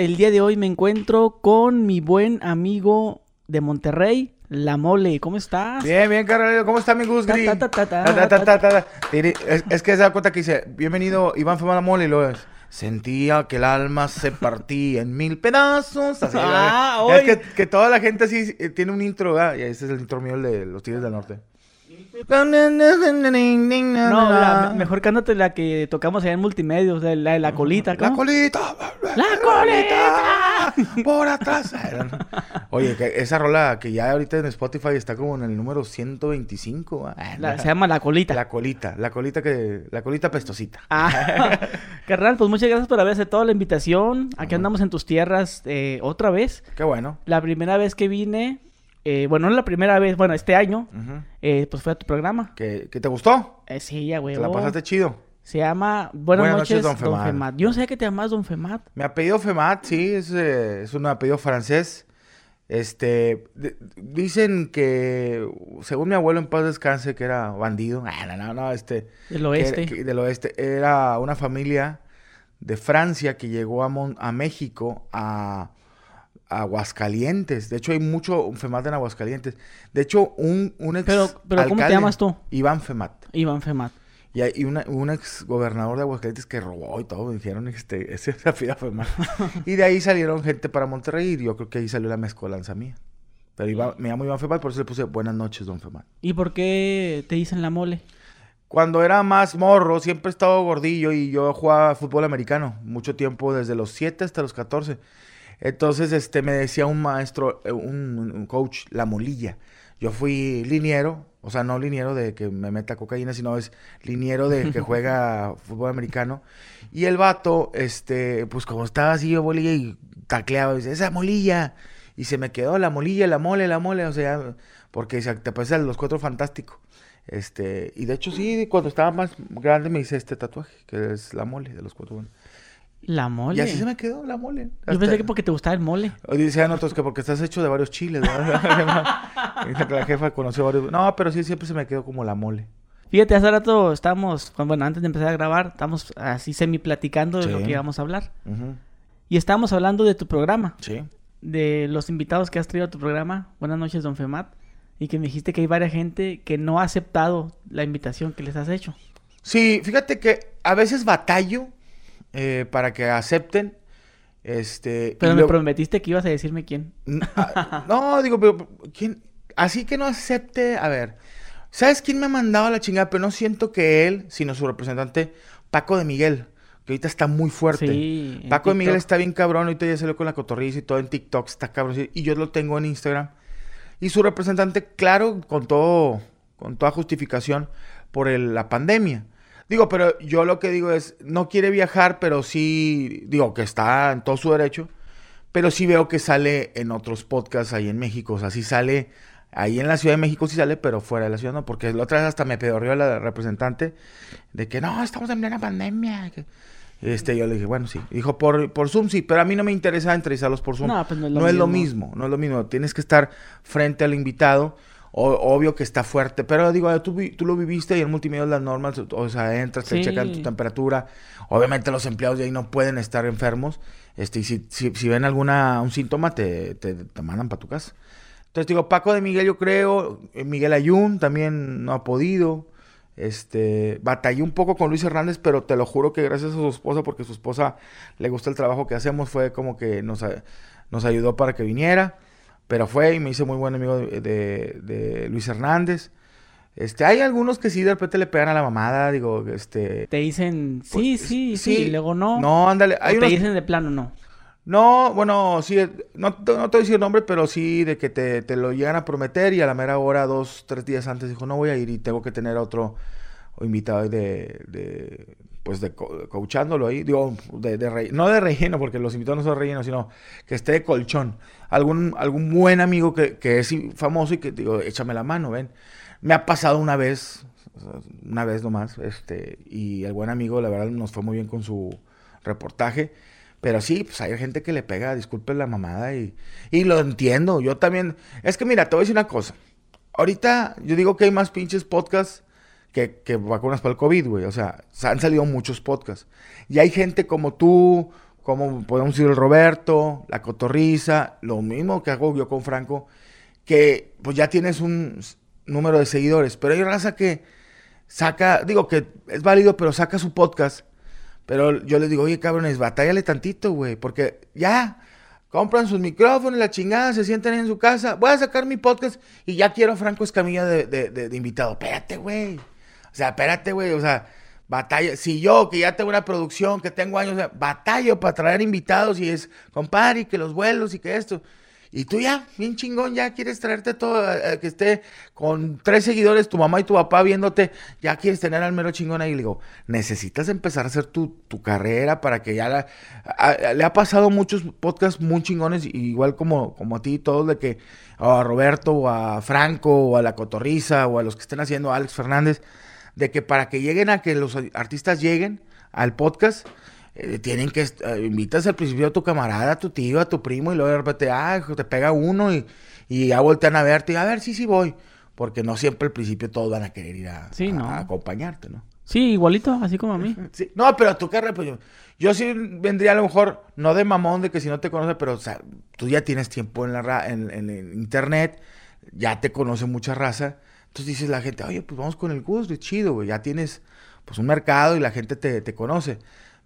El día de hoy me encuentro con mi buen amigo de Monterrey, La Mole. ¿Cómo estás? Bien, bien, carnal. ¿Cómo está mi Gus Es, es que se da cuenta que dice, bienvenido Iván Fema La Mole, y luego es, sentía que el alma se partía en mil pedazos. Así, Ah, ¿verdad? es que toda la gente así eh, tiene un intro, ¿verdad? Y ese es el intro mío, el de los Tigres del Norte. No, la- mejor cántate la que tocamos allá en Multimedios, la de la colita. La colita. ¡La colita! Por atrás. Oye, que esa rola que ya ahorita en Spotify está como en el número 125. ¿verdad? La- se llama La Colita. La colita, la colita que, la colita pestosita. Ah, carnal, pues muchas gracias por haber aceptado la invitación. Aquí andamos en tus tierras eh, otra vez. Qué bueno. La primera vez que vine, eh, bueno, no la primera vez, bueno, este año, eh, pues fue a tu programa. ¿Que, te gustó? Eh, sí, ya, güey. ¿Te la pasaste chido? Se llama Buenas, Buenas noches, noches, Don don Femat. Yo no sabía que te llamabas Don Femat. Mi apellido Femat, sí, es, eh, es un apellido francés. Este, de- dicen que, según mi abuelo en paz descanse, que era bandido. Ah, no, no, no, este. Del oeste. que- del oeste. Era una familia de Francia que llegó a, Mon- a México a Aguascalientes. De hecho, hay mucho Femat en Aguascalientes. De hecho, un, un ex Pero- pero ¿cómo te llamas tú? Iván Femat. Iván Femat. Y hay una- un ex gobernador de Aguascalientes que robó y todo, me dijeron, este, ese mal. y de ahí salieron gente para Monterrey y yo creo que ahí salió la mezcolanza mía. Pero Iván- me llamo Iván Femat, por eso le puse buenas noches, don Femat. ¿Y por qué te dicen la mole? Cuando era más morro, siempre he estado gordillo y yo jugaba fútbol americano mucho tiempo, desde los 7 hasta los 14. Entonces, este, me decía un maestro, eh, un, un coach, la molilla. Yo fui liniero, o sea, no liniero de que me meta cocaína, sino es liniero de que juega fútbol americano. Y el vato, este, pues como estaba así yo bolilla y tacleaba, dice, esa molilla. Y se me quedó la molilla, la mole, la mole, o sea, porque se- te parece a los cuatro fantásticos. Este, y de hecho sí, cuando estaba más grande me hice este tatuaje, que es la mole de los cuatro. bueno. La mole. Y así se me quedó la mole. Yo pensé que porque te gustaba el mole. Hoy decían otros que porque estás hecho de varios chiles, ¿verdad? La jefa conoció varios. No, pero sí, siempre se me quedó como la mole. Fíjate, hace rato estábamos, bueno, antes de empezar a grabar, estamos así semi platicando de lo que íbamos a hablar. Y estábamos hablando de tu programa, Sí. de los invitados que has traído a tu programa. Buenas noches, Don Femat. Y que me dijiste que hay varias gente que no ha aceptado la invitación que les has hecho. Sí, fíjate que a veces batallo eh, para que acepten. Este. Pero me prometiste que ibas a decirme quién. N- ah, No, digo, pero ¿quién? Así que no acepte. A ver, ¿sabes quién me ha mandado a la chingada? Pero no siento que él, sino su representante, Paco de Miguel, que ahorita está muy fuerte. Sí, Paco de Miguel está bien cabrón, ahorita ya salió con la cotorriza y todo en TikTok, está cabrón. Y yo lo tengo en Instagram. Y su representante, claro, con todo, con toda justificación por el- la pandemia. Digo, pero yo lo que digo es, no quiere viajar, pero sí, digo, que está en todo su derecho, pero sí veo que sale en otros podcasts ahí en México, o sea, sí sale, ahí en la Ciudad de México sí sale, pero fuera de la ciudad no, porque la otra vez hasta me pedorrió la representante de que no, estamos en plena pandemia. Este, yo le dije, bueno, sí. Dijo, por, por Zoom sí, pero a mí no me interesa entrevistarlos por Zoom. No, pues no es lo no es lo mismo, no es lo mismo. Tienes que estar frente al invitado. O- obvio que está fuerte, pero digo, tú, vi- tú lo viviste y en multimedia las normas, o sea, entras, te checan tu temperatura. Obviamente los empleados de ahí no pueden estar enfermos. Este, y si, si, si ven alguna un síntoma, te, te, te mandan para tu casa. Entonces digo, Paco de Miguel yo creo, eh, Miguel Ayun también no ha podido. Este, batallé un poco con Luis Hernández, pero te lo juro que gracias a su esposa, porque su esposa le gusta el trabajo que hacemos, fue como que nos, nos ayudó para que viniera. Pero fue y me hice muy buen amigo de, de- de Luis Hernández. Este, hay algunos que sí de repente le pegan a la mamada, digo, este... Te dicen sí, pues, sí, sí, y luego no. No, ándale, O te dicen de plano no. No, bueno, sí, eh, no, te- no te voy a decir el nombre, pero sí de que te, te lo llegan a prometer y a la mera hora, dos, tres días antes, dijo, no voy a ir y tengo que tener a otro invitado de, de pues, de co- coachándolo ahí, digo, de, de re- no de relleno, porque los invitados no son rellenos, sino que esté de colchón. Algún, algún buen amigo que, que es famoso y que digo, échame la mano, ven. Me ha pasado una vez, una vez nomás, este, y el buen amigo, la verdad, nos fue muy bien con su reportaje. Pero sí, pues hay gente que le pega, disculpen la mamada y, y lo entiendo. Yo también. Es que mira, te voy a decir una cosa. Ahorita yo digo que hay más pinches podcasts que, vacunas para el COVID, güey. O sea, han salido muchos podcasts. Y hay gente como tú, como podemos decir el Roberto, la Cotorriza, lo mismo que hago yo con Franco, que pues ya tienes un número de seguidores, pero hay raza que saca, digo que es válido, pero saca su podcast, pero yo les digo, oye cabrones, batállale tantito, güey, porque ya compran sus micrófonos, la chingada, se sientan en su casa, voy a sacar mi podcast y ya quiero a Franco Escamilla de- de invitado, espérate, güey, o sea, espérate, güey, o sea, batalla, si yo que ya tengo una producción, que tengo años, o sea, para traer invitados y es, compadre, y que los vuelos y que esto. Y tú ya, bien chingón, ya quieres traerte todo, eh, eh, que esté con tres seguidores, tu mamá y tu papá viéndote, ya quieres tener al mero chingón ahí. Le digo, necesitas empezar a hacer tu, tu carrera para que ya la... le ha pasado muchos podcasts muy chingones, igual como, como a ti, todos de que a Roberto, o a Franco, o a La Cotorriza, o a los que estén haciendo, a Alex Fernández, de que para que lleguen a que los artistas lleguen al podcast, eh, tienen que, eh, invitas al principio a tu camarada, a tu tío, a tu primo, y luego de repente, ah, te pega uno y, y ya voltean a verte, y a ver, sí, sí voy. Porque no siempre al principio todos van a querer ir a, Sí, a- no. a acompañarte, ¿no? Sí, igualito, así como a mí. Sí. No, pero tu carrera, pues yo, yo sí vendría a lo mejor, no de mamón, de que si no te conoce, pero o sea, tú ya tienes tiempo en, la ra- en, en el internet, ya te conoce mucha raza. Entonces dices la gente, oye, pues vamos con el Gus, de chido, güey. Ya tienes pues un mercado y la gente te, te conoce.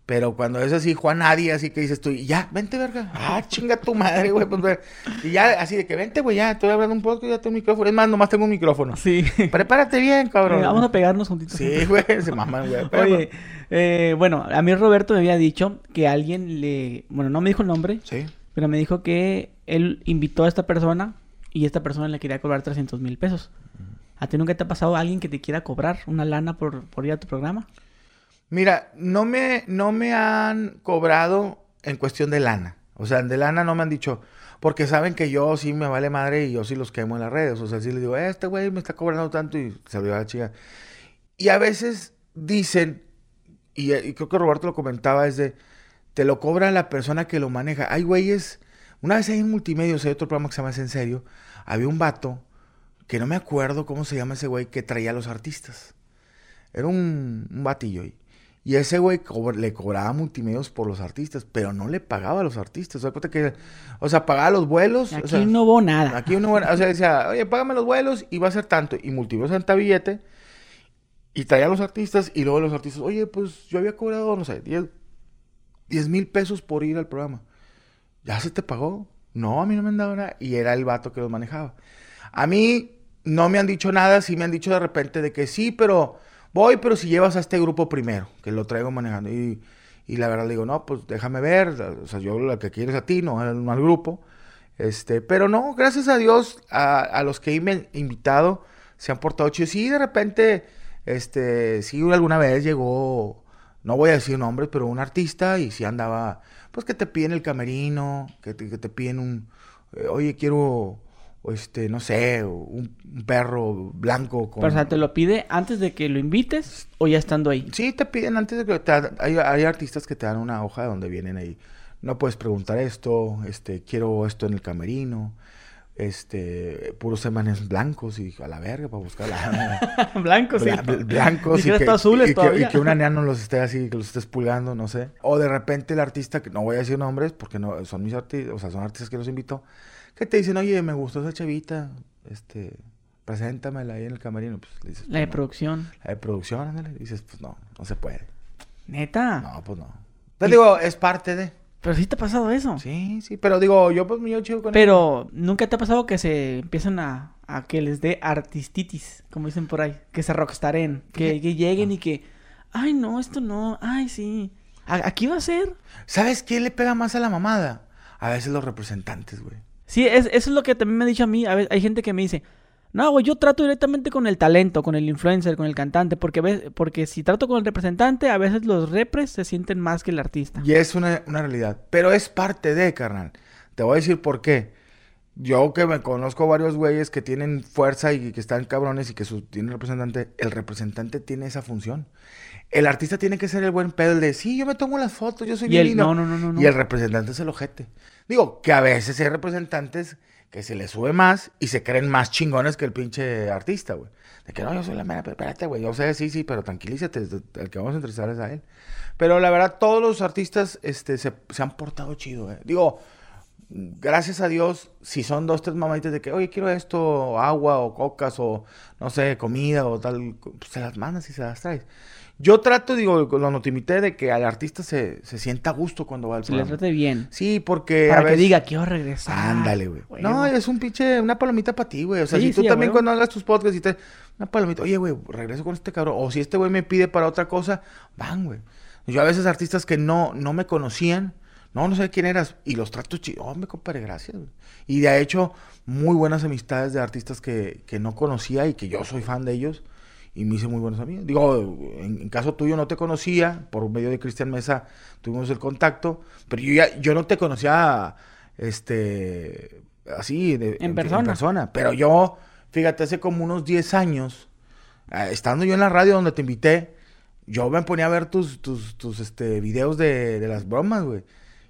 Pero cuando es así, Juan Nadie, así que dices tú, y ya, vente, verga. Ah, chinga tu madre, güey. Pues, y ya, así de que vente, güey, ya, estoy hablando un poco, ya tengo un micrófono. Es más, nomás tengo un micrófono. Sí. Prepárate bien, cabrón. Eh, Vamos a pegarnos juntitos. Sí, güey, se maman, güey. Pero- Oye, eh, bueno, a mí Roberto me había dicho que alguien le... Bueno, no me dijo el nombre, Sí. pero me dijo que él invitó a esta persona y esta persona le quería cobrar 300 mil pesos. ¿A ti nunca te ha pasado alguien que te quiera cobrar una lana por, por ir a tu programa? Mira, no me, no me han cobrado en cuestión de lana. O sea, de lana no me han dicho, porque saben que yo sí me vale madre y yo sí los quemo en las redes. O sea, sí les digo, "Eh, este güey me está cobrando tanto y se lo la chica. Y a veces dicen, y, y creo que Roberto lo comentaba, es de, te lo cobra la persona que lo maneja. Hay güeyes, una vez ahí en Multimedios, hay otro programa que se llama Es en serio, había un vato, que no me acuerdo cómo se llama ese güey, que traía a los artistas. Era un, un batillo. Y ese güey le cobraba multimedios por los artistas, pero no le pagaba a los artistas. O sea, que, o sea, pagaba los vuelos. o Aquí sea, no hubo nada. Aquí uno, o sea, decía, oye, págame los vuelos y va a ser tanto. Y multimedios senta billete y traía a los artistas y luego los artistas, oye, pues yo había cobrado, no sé, 10 10 mil pesos por ir al programa. ¿Ya se te pagó? No, a mí no me han dado nada. Y era el vato que los manejaba. A mí no me han dicho nada, sí me han dicho de repente de que sí, pero voy, pero si llevas a este grupo primero, que lo traigo manejando. Y, y la verdad le digo, no, pues déjame ver, o sea, yo lo que quieres a ti, no al, al grupo. Este, pero no, gracias a Dios, a, a los que he inven- invitado se han portado chidos. Sí, de repente, este, sí, alguna vez llegó, no voy a decir nombres, pero un artista y sí andaba, pues que te piden el camerino, que te, que te piden un, oye, quiero, este, no sé, un, un perro blanco con... Pero, o sea, ¿te lo pide antes de que lo invites o ya estando ahí? Sí, te piden antes de que te, hay, hay artistas que te dan una hoja donde vienen ahí. No puedes preguntar esto, este, quiero esto en el camerino, este, puros semanes blancos y a la verga para buscar la, Blanco, sí. bla- bl- blancos y Dijera que, azules y que- todavía. y que una nena no los esté así, que los estés pulgando, no sé. O de repente el artista, que no voy a decir nombres porque no son mis artistas, o sea, son artistas que los invito, que te dicen, oye, me gustó esa chavita, este, preséntamela ahí en el camerino. Pues le dices, La de pues, no. producción. La de producción, ándale. Dices, pues no, no se puede. Neta. No, pues no. Te digo, es parte de. Pero sí te ha pasado eso. Sí, sí, pero digo, yo pues me llevo chido con. Pero nunca te ha pasado que se empiezan a, a que les dé artistitis, como dicen por ahí, que se rockstaren, que, que lleguen y que, ay no, esto no, ay sí, ¿A- aquí va a ser. ¿Sabes quién le pega más a la mamada? A veces los representantes, güey. Sí, es, eso es lo que también me ha dicho a mí, a veces, hay gente que me dice, no, güey, yo trato directamente con el talento, con el influencer, con el cantante, porque, ve- porque si trato con el representante, a veces los repres se sienten más que el artista. Y es una, una realidad. Pero es parte de, carnal. Te voy a decir por qué. Yo que me conozco varios güeyes que tienen fuerza y que están cabrones y que su, tienen representante, el representante tiene esa función. El artista tiene que ser el buen pedo, el de, sí, yo me tomo las fotos, yo soy Y bien el, lindo". no, no, no, no, no. Y el representante es el ojete. Digo, que a veces hay representantes que se les sube más y se creen más chingones que el pinche artista, güey. De que no, yo soy la mera, pero espérate, güey. Yo sé, sí, sí, pero tranquilízate, el que vamos a entrevistar es a él. Pero la verdad, todos los artistas este, se, se han portado chido, eh. Digo, gracias a Dios, si son dos, tres mamaditas de que, oye, quiero esto, agua o cocas o, no sé, comida o tal, pues se las mandas y se las traes. Yo trato, digo, lo notimité de que al artista se, se sienta a gusto cuando va al Se le programa. trate bien. Sí, porque Para a que veces- diga, quiero regresar. Ándale, güey. No, es un pinche, una palomita para ti, güey. O sea, Sí, si tú sí, también cuando hagas tus podcasts y te... Una palomita, oye, güey, regreso con este cabrón. O si este güey me pide para otra cosa, van, güey. Yo a veces artistas que no, no me conocían, no, no sé quién eras, y los trato chido. Oh, me compadre, gracias, güey. Y de hecho, muy buenas amistades de artistas que, que no conocía y que yo soy fan de ellos. Y me hice muy buenos amigos. Digo, en, en caso tuyo no te conocía, por medio de Cristian Mesa tuvimos el contacto, pero yo ya, yo no te conocía, este, así, de, En persona. persona. Pero yo, fíjate, hace como unos 10 años, eh, estando yo en la radio donde te invité, yo me ponía a ver tus, tus, tus este, videos de, de las bromas, güey.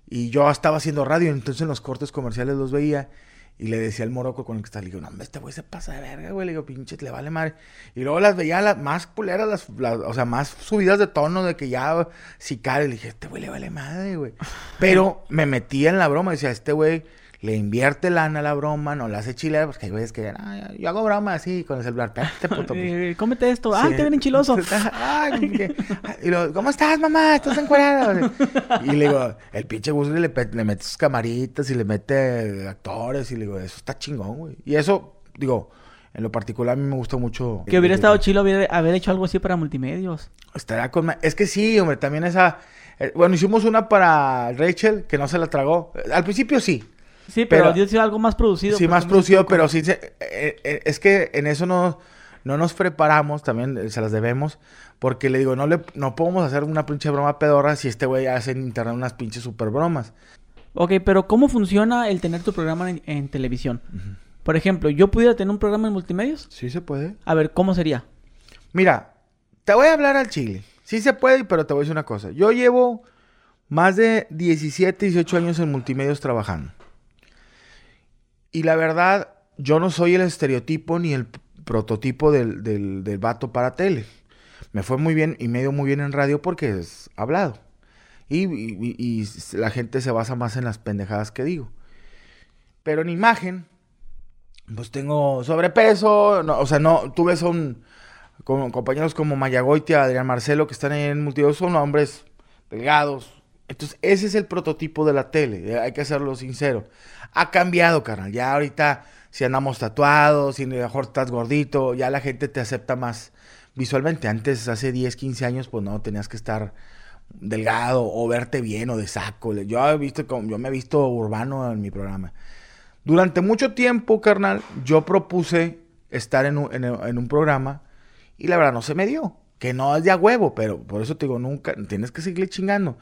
Y yo estaba haciendo radio, entonces en los cortes comerciales los veía. Y le decía al moroco con el que está, le digo, no, hombre, este güey se pasa de verga, güey. Le digo, pinche, le vale madre. Y luego las veía las más culeras, las, las- o sea, más subidas de tono de que ya sicario. Le dije, este güey le vale madre, güey. Pero me metía en la broma, decía, este güey le invierte lana a la broma, no la hace chilera, porque hay güeyes que, ah, yo hago broma así con el celular, puto. pues". Eh, cómete esto. Ay, Sí. te ven enchiloso. Ay, que- y luego, ¿cómo estás, mamá? ¿Estás encuadrada? Y le digo, el pinche Guzli le, mete sus camaritas y le mete actores y le digo, eso está chingón, güey. Y eso, digo, en lo particular a mí me gusta mucho. Que hubiera estado chido haber, haber hecho algo así para multimedios. Estará con... Es que sí, hombre, también esa... eh, bueno, hicimos una para Rachel, que no se la tragó. Al principio sí. Sí, pero, Pero- dio sido algo más producido. Sí, más producido, pero sí, se- eh, eh, es que en eso no, no nos preparamos, también eh, se las debemos, porque le digo, no le no podemos hacer una pinche broma pedorra si este güey hace en internet unas pinches super bromas. Ok, pero ¿cómo funciona el tener tu programa en, en televisión? Por ejemplo, ¿yo pudiera tener un programa en multimedios? Sí se puede. A ver, ¿cómo sería? Mira, te voy a hablar al chile. Sí se puede, pero te voy a decir una cosa. Yo llevo más de 17, 18 años en multimedios trabajando. Y la verdad, yo no soy el estereotipo ni el prototipo del, del, vato para tele. Me fue muy bien y me dio muy bien en radio porque es hablado. Y, la gente se basa más en las pendejadas que digo. Pero en imagen, pues tengo sobrepeso. no, o sea, no, tú ves un, compañeros como Mayagoitia, Adrián Marcelo, que están en multimedia, son hombres delgados. Entonces, ese es el prototipo de la tele, hay que hacerlo sincero. Ha cambiado, carnal. Ya ahorita, si andamos tatuados, si mejor estás gordito, ya la gente te acepta más visualmente. Antes, hace 10, 15 años, pues no, tenías que estar delgado o verte bien o de saco. Yo he visto, yo me he visto urbano en mi programa. Durante mucho tiempo, carnal, yo propuse estar en un, en, en un programa y la verdad no se me dio. Que no es de a huevo, pero por eso te digo, nunca, tienes que seguir chingando.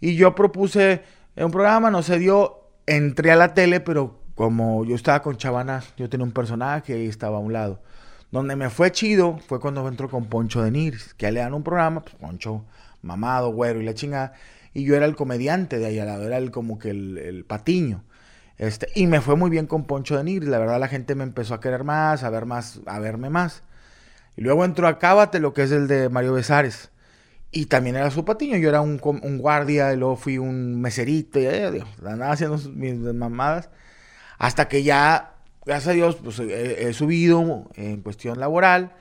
Y yo propuse en un programa, no se dio, entré a la tele, pero como yo estaba con Chavana, yo tenía un personaje y estaba a un lado. Donde me fue chido fue cuando entró con Poncho de Nigris, que le dan un programa, pues Poncho mamado, güero y la chingada. Y yo era el comediante de ahí al lado, era el, como que el, el patiño. Este, y me fue muy bien con Poncho de Nigris. La verdad, la gente me empezó a querer más, a ver más, a verme más. Y luego entró a Cábate, lo que es el de Mario Besares. Y también era su patiño. Yo era un, guardia, y luego fui un meserito, y Dios, andaba haciendo mis mamadas. Hasta que ya, gracias a Dios, pues he, subido en cuestión laboral.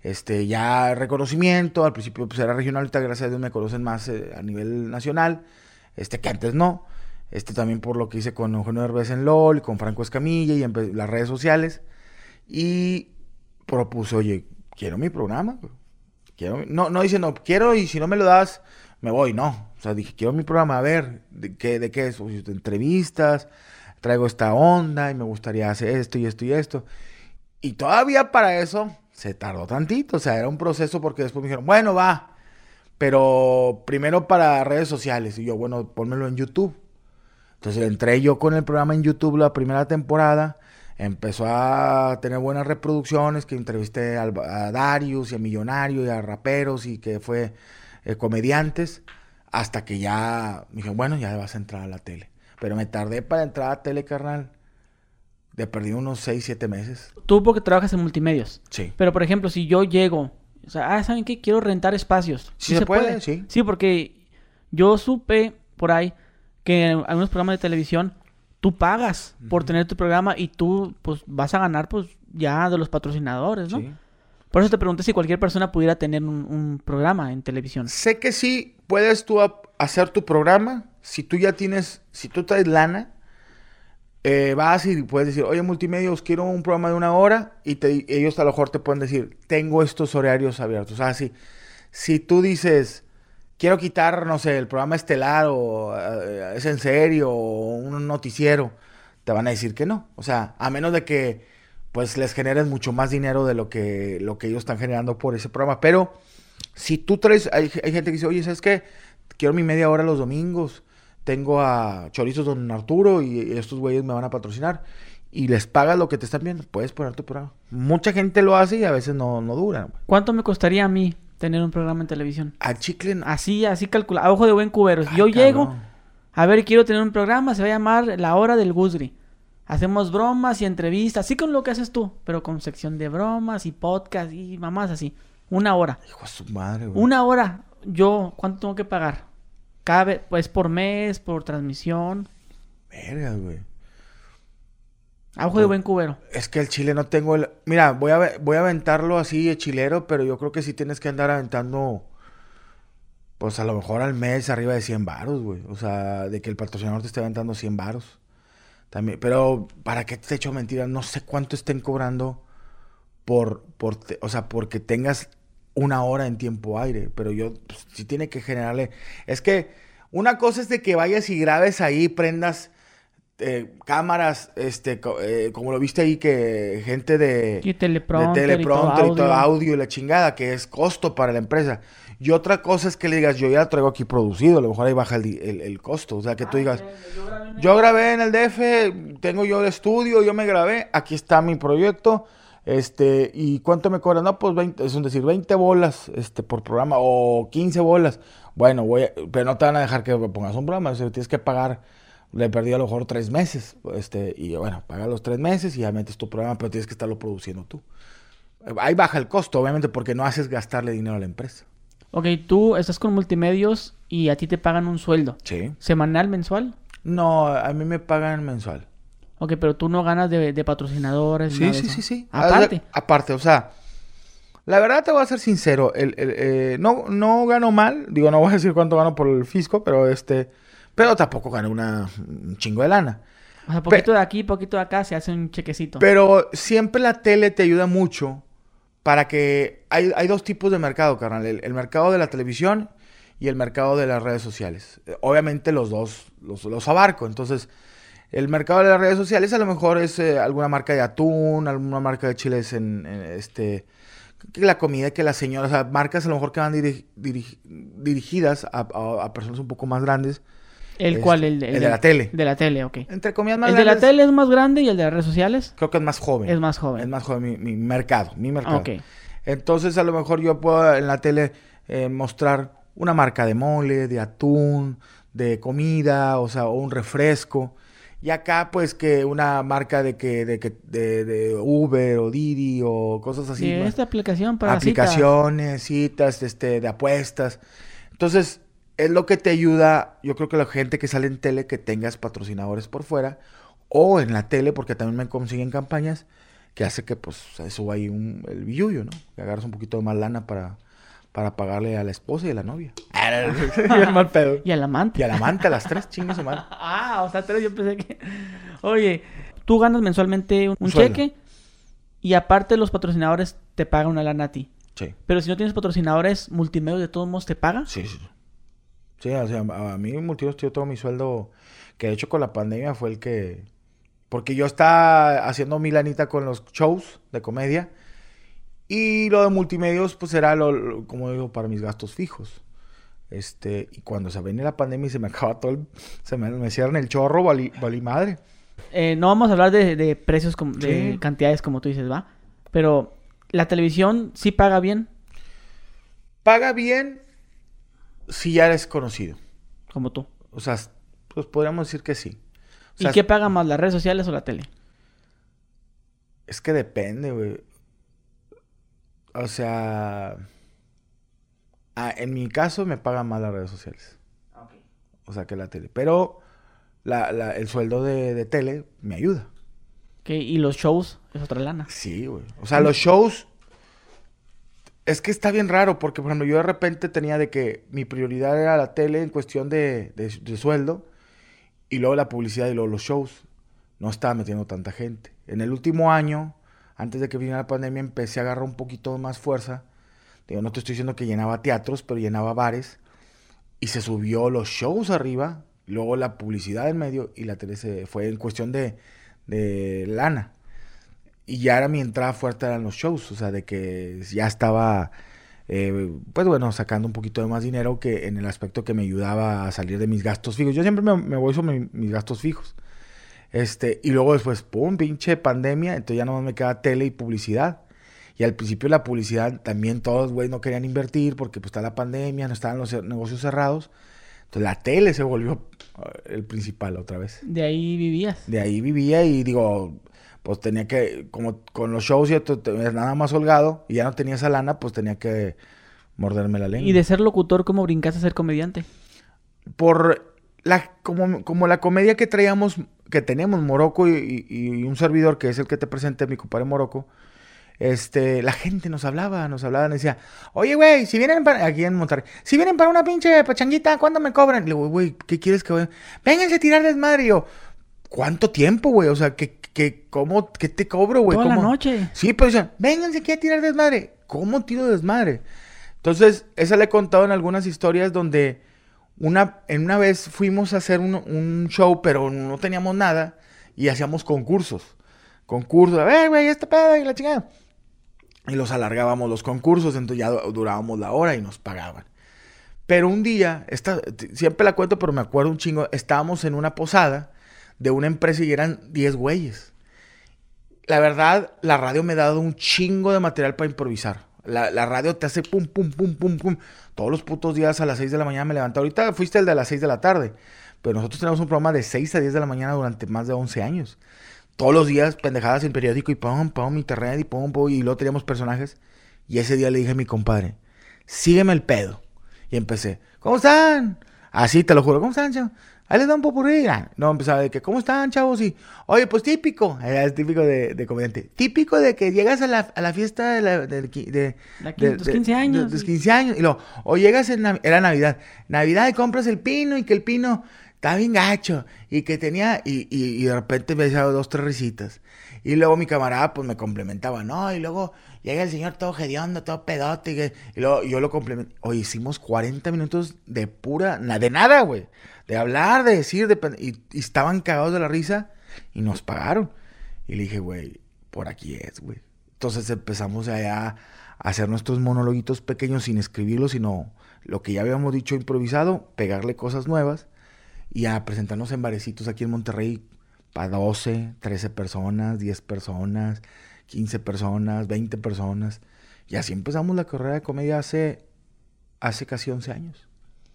Este, ya reconocimiento. Al principio pues era regional, ahorita gracias a Dios me conocen más eh, a nivel nacional. Este, que antes no. Este también por lo que hice con Eugenio Derbez en LOL, con Franco Escamilla y en pe- las redes sociales. Y propuse, oye, quiero mi programa. güey. No, no diciendo, quiero y si no me lo das, me voy, no. O sea, dije, quiero mi programa, a ver, ¿de qué, de qué es? De entrevistas, traigo esta onda y me gustaría hacer esto y esto y esto. Y todavía para eso se tardó tantito, o sea, era un proceso porque después me dijeron, bueno, va, pero primero para redes sociales. Y yo, bueno, pónmelo en YouTube. Entonces entré yo con el programa en YouTube la primera temporada. Empezó a tener buenas reproducciones, que entrevisté a, Darius y a Millonario y a raperos y que fue eh, comediantes. Hasta que ya me dije, bueno, ya vas a entrar a la tele. Pero me tardé para entrar a tele, carnal. de perdido unos 6, 7 meses. Tú porque trabajas en multimedios. Sí. Pero, por ejemplo, si yo llego, o sea, ah, ¿saben qué? Quiero rentar espacios. Sí se puede, sí. Sí, porque yo supe por ahí que en algunos programas de televisión tú pagas por tener tu programa y tú, pues, vas a ganar, pues, ya de los patrocinadores, ¿no? Sí. Por eso te pregunté si cualquier persona pudiera tener un, un programa en televisión. Sé que sí puedes tú hacer tu programa. Si tú ya tienes, si tú traes lana, eh, vas y puedes decir, oye, multimedios, quiero un programa de una hora. Y te- ellos a lo mejor te pueden decir, tengo estos horarios abiertos. Sea, si, si tú dices, quiero quitar, no sé, el programa estelar o eh, es en serio o un noticiero, te van a decir que no. O sea, a menos de que pues les generes mucho más dinero de lo que, lo que ellos están generando por ese programa. Pero si tú traes, hay, hay gente que dice, oye, ¿sabes qué? Quiero mi media hora los domingos. Tengo a Chorizos Don Arturo y, estos güeyes me van a patrocinar. Y les pagas lo que te están viendo. Puedes poner tu programa. Mucha gente lo hace y a veces no, no dura. ¿Cuánto me costaría a mí tener un programa en televisión? A chicle... Así, así calculado, a ojo de buen cubero. Ay, yo llego, a ver, quiero tener un programa, se va a llamar La Hora del Gusgri. Hacemos bromas y entrevistas, así con lo que haces tú, pero con sección de bromas y podcast y mamás así. Una hora. Hijo de su madre, güey. Una hora. Yo, ¿cuánto tengo que pagar? Cada vez, pues por mes, por transmisión. Verga, güey. A ojo de buen cubero. Es que el chile no tengo el... Mira, voy a, voy a aventarlo así de chilero, pero yo creo que sí tienes que andar aventando... Pues a lo mejor al mes arriba de 100 varos, güey. O sea, de que el patrocinador te esté aventando 100 varos. También, pero ¿para qué te echo mentiras? No sé cuánto estén cobrando por, por, te- o sea, porque tengas una hora en tiempo aire. Pero yo, pues, sí tiene que generarle. Es que una cosa es de que vayas y grabes ahí, prendas eh, cámaras, este, co- eh, como lo viste ahí, que gente de, Y teleprompter, de teleprompter y todo audio. audio y la chingada, que es costo para la empresa. Y otra cosa es que le digas, yo ya lo traigo aquí producido, a lo mejor ahí baja el, el- el costo. O sea, que tú digas, yo grabé en el DF, tengo yo el estudio, yo me grabé, aquí está mi proyecto. Este, ¿y cuánto me cobran? No, pues 20, es decir, 20 bolas este, por programa o 15 bolas. Bueno, voy a- pero no te van a dejar que pongas un programa, o sea, tienes que pagar, le perdí a lo mejor tres meses. Este, y bueno, paga los tres meses y ya metes tu programa, pero tienes que estarlo produciendo tú. Ahí baja el costo, obviamente, porque no haces gastarle dinero a la empresa. Ok, tú estás con multimedios y a ti te pagan un sueldo. Sí. ¿Semanal, mensual? No, a mí me pagan mensual. Ok, pero tú no ganas de, de patrocinadores. Sí, sí, sí, sí. Aparte. Aparte, o sea, la verdad te voy a ser sincero, el, el, eh, no, no gano mal, digo, no voy a decir cuánto gano por el fisco, pero este, pero tampoco gano una, un chingo de lana. O sea, poquito de aquí, poquito de acá, se hace un chequecito. Pero siempre la tele te ayuda mucho para que, hay, hay dos tipos de mercado, carnal, el, el mercado de la televisión y el mercado de las redes sociales. Obviamente los dos los, los abarco, entonces... El mercado de las redes sociales a lo mejor es eh, alguna marca de atún, alguna marca de chiles en, en, este que la comida, que las señoras, o sea, marcas a lo mejor que van diri- diri- dirigidas a, a- a personas un poco más grandes. ¿El este, cuál? El, el de la tele. De la tele, ok. Entre comillas más El de la tele es más grande y el de las redes sociales creo que es más joven. es más joven. Es más joven mi, mi mercado, mi mercado. Ok. Entonces a lo mejor yo puedo en la tele eh, mostrar una marca de mole, de atún, de comida, o sea, o un refresco. Y acá pues que una marca de que de que de, de Uber o Didi o cosas así. Sí, más- esta aplicación para citas. aplicaciones, citas, este, de apuestas. Entonces, es lo que te ayuda, yo creo que la gente que sale en tele, que tengas patrocinadores por fuera, o en la tele, porque también me consiguen campañas, que hace que pues suba ahí un, el billullo, ¿no? Que agarras un poquito de más lana para, para pagarle a la esposa y a la novia. Bien mal pedo. Y al amante. Y al amante, a las tres, chingas su madre. Ah, o sea, tres, yo pensé que... Oye, tú ganas mensualmente un, cheque y aparte los patrocinadores te pagan una lana a ti. Sí, Pero si no tienes patrocinadores, multimedios de todos modos te pagan. sí, sí. Sí, o sea, a mí multimedios yo todo mi sueldo, que de hecho con la pandemia fue el que... Porque yo estaba haciendo mi lanita con los shows de comedia y lo de multimedios pues era lo, lo- como digo, para mis gastos fijos. Este, y cuando se viene la pandemia y se me acaba todo el... Se me, me cierran el chorro, valí, valí madre. Eh, no vamos a hablar de, de precios, como- de Sí. cantidades como tú dices, ¿va? Pero la televisión sí paga bien, Paga bien si ya eres conocido. como tú. O sea, pues podríamos decir que sí. O ¿Y qué paga más, las redes sociales o la tele? Es que depende, güey. O sea, ah, en mi caso me pagan más las redes sociales. O sea, que la tele. Pero la, la- el sueldo de, de tele me ayuda. Ok, Y los shows es otra lana. Sí, güey. O sea, los shows. Es que está bien raro, porque, por ejemplo, yo de repente tenía de que mi prioridad era la tele en cuestión de, de- sueldo, y luego la publicidad y luego los shows. No estaba metiendo tanta gente. En el último año, antes de que viniera la pandemia, empecé a agarrar un poquito más fuerza. Digo, no te estoy diciendo que llenaba teatros, pero llenaba bares. Y se subió los shows arriba, luego la publicidad en medio, y la tele se fue en cuestión de, de lana. Y ya era mi entrada fuerte eran los shows, o sea, de que ya estaba, eh, pues bueno, sacando un poquito de más dinero que en el aspecto que me ayudaba a salir de mis gastos fijos. Yo siempre me, me voy sobre mi- mis gastos fijos. Este, y luego después, pum, pinche pandemia, entonces ya no me queda tele y publicidad. Y al principio la publicidad también todos, güey, no querían invertir porque pues está la pandemia, no estaban los negocios cerrados. Entonces la tele se volvió eh, el principal otra vez. De ahí vivías. De ahí vivía y digo, pues tenía que, como con los shows te- te- nada más holgado y ya no tenía esa lana, pues tenía que morderme la lengua. Y de ser locutor, ¿cómo brincaste a ser comediante? Por la, como, como la comedia que traíamos, que tenemos Morocco y, y- y un servidor que es el que te presenté, mi compadre Morocco, este, la gente nos hablaba, nos hablaba, nos decía, oye, güey, si vienen para, aquí en Monterrey, si vienen para una pinche pachanguita, ¿cuándo me cobran? Y le digo, güey, ¿qué quieres que vaya? Vénganse a tirar desmadre. Y yo, ¿cuánto tiempo, güey? O sea, ¿qué, qué, cómo, qué te cobro, güey? Toda la ¿Cómo? noche. Sí, pero decían, vénganse aquí a tirar desmadre. ¿Cómo tiro desmadre? Entonces, esa le he contado en algunas historias donde una, en una vez fuimos a hacer un, un show, pero no teníamos nada y hacíamos concursos. Concursos, a ver, güey, este pedo y la chingada. Y los alargábamos los concursos, entonces ya du- durábamos la hora y nos pagaban. Pero un día, esta, siempre la cuento, pero me acuerdo un chingo, estábamos en una posada de una empresa y eran 10 güeyes. La verdad, la radio me ha dado un chingo de material para improvisar. La, la radio te hace pum, pum, pum, pum, pum. Todos los putos días a las 6 de la mañana me levanto. Ahorita fuiste el de las 6 de la tarde. Pero nosotros tenemos un programa de 6 a 10 de la mañana durante más de 11 años. Todos los días, pendejadas en periódico y pum, pum, internet y pum, pum. Y luego teníamos personajes. Y ese día le dije a mi compadre, sígueme el pedo. Y empecé, ¿cómo están? Así te lo juro, ¿cómo están, chavos? Ahí les da un popurrí. No, empezaba de que, ¿cómo están, chavos? Y, oye, pues típico, era es típico de, de comediante. Típico de que llegas a la, a la fiesta de, la- de, tus de- 15 años. tus 15 años. Y luego, o llegas en era Navidad. Navidad y compras el pino y que el pino está bien gacho. Y que tenía, y, y, y de repente me decía dos, tres risitas. Y luego mi camarada pues me complementaba, ¿no? Y luego llega el señor todo hediondo, todo pedote. Y, que- y luego yo lo complemento. Oye, hicimos 40 minutos de pura, de nada, güey. De hablar, de decir, y estaban cagados de la risa y nos pagaron. Y le dije, güey, por aquí es, güey. Entonces empezamos allá a hacer nuestros monologuitos pequeños sin escribirlos, sino lo que ya habíamos dicho improvisado, pegarle cosas nuevas y a presentarnos en barecitos aquí en Monterrey para 12, 13 personas, 10 personas, 15 personas, 20 personas. Y así empezamos la carrera de comedia hace, hace casi 11 años.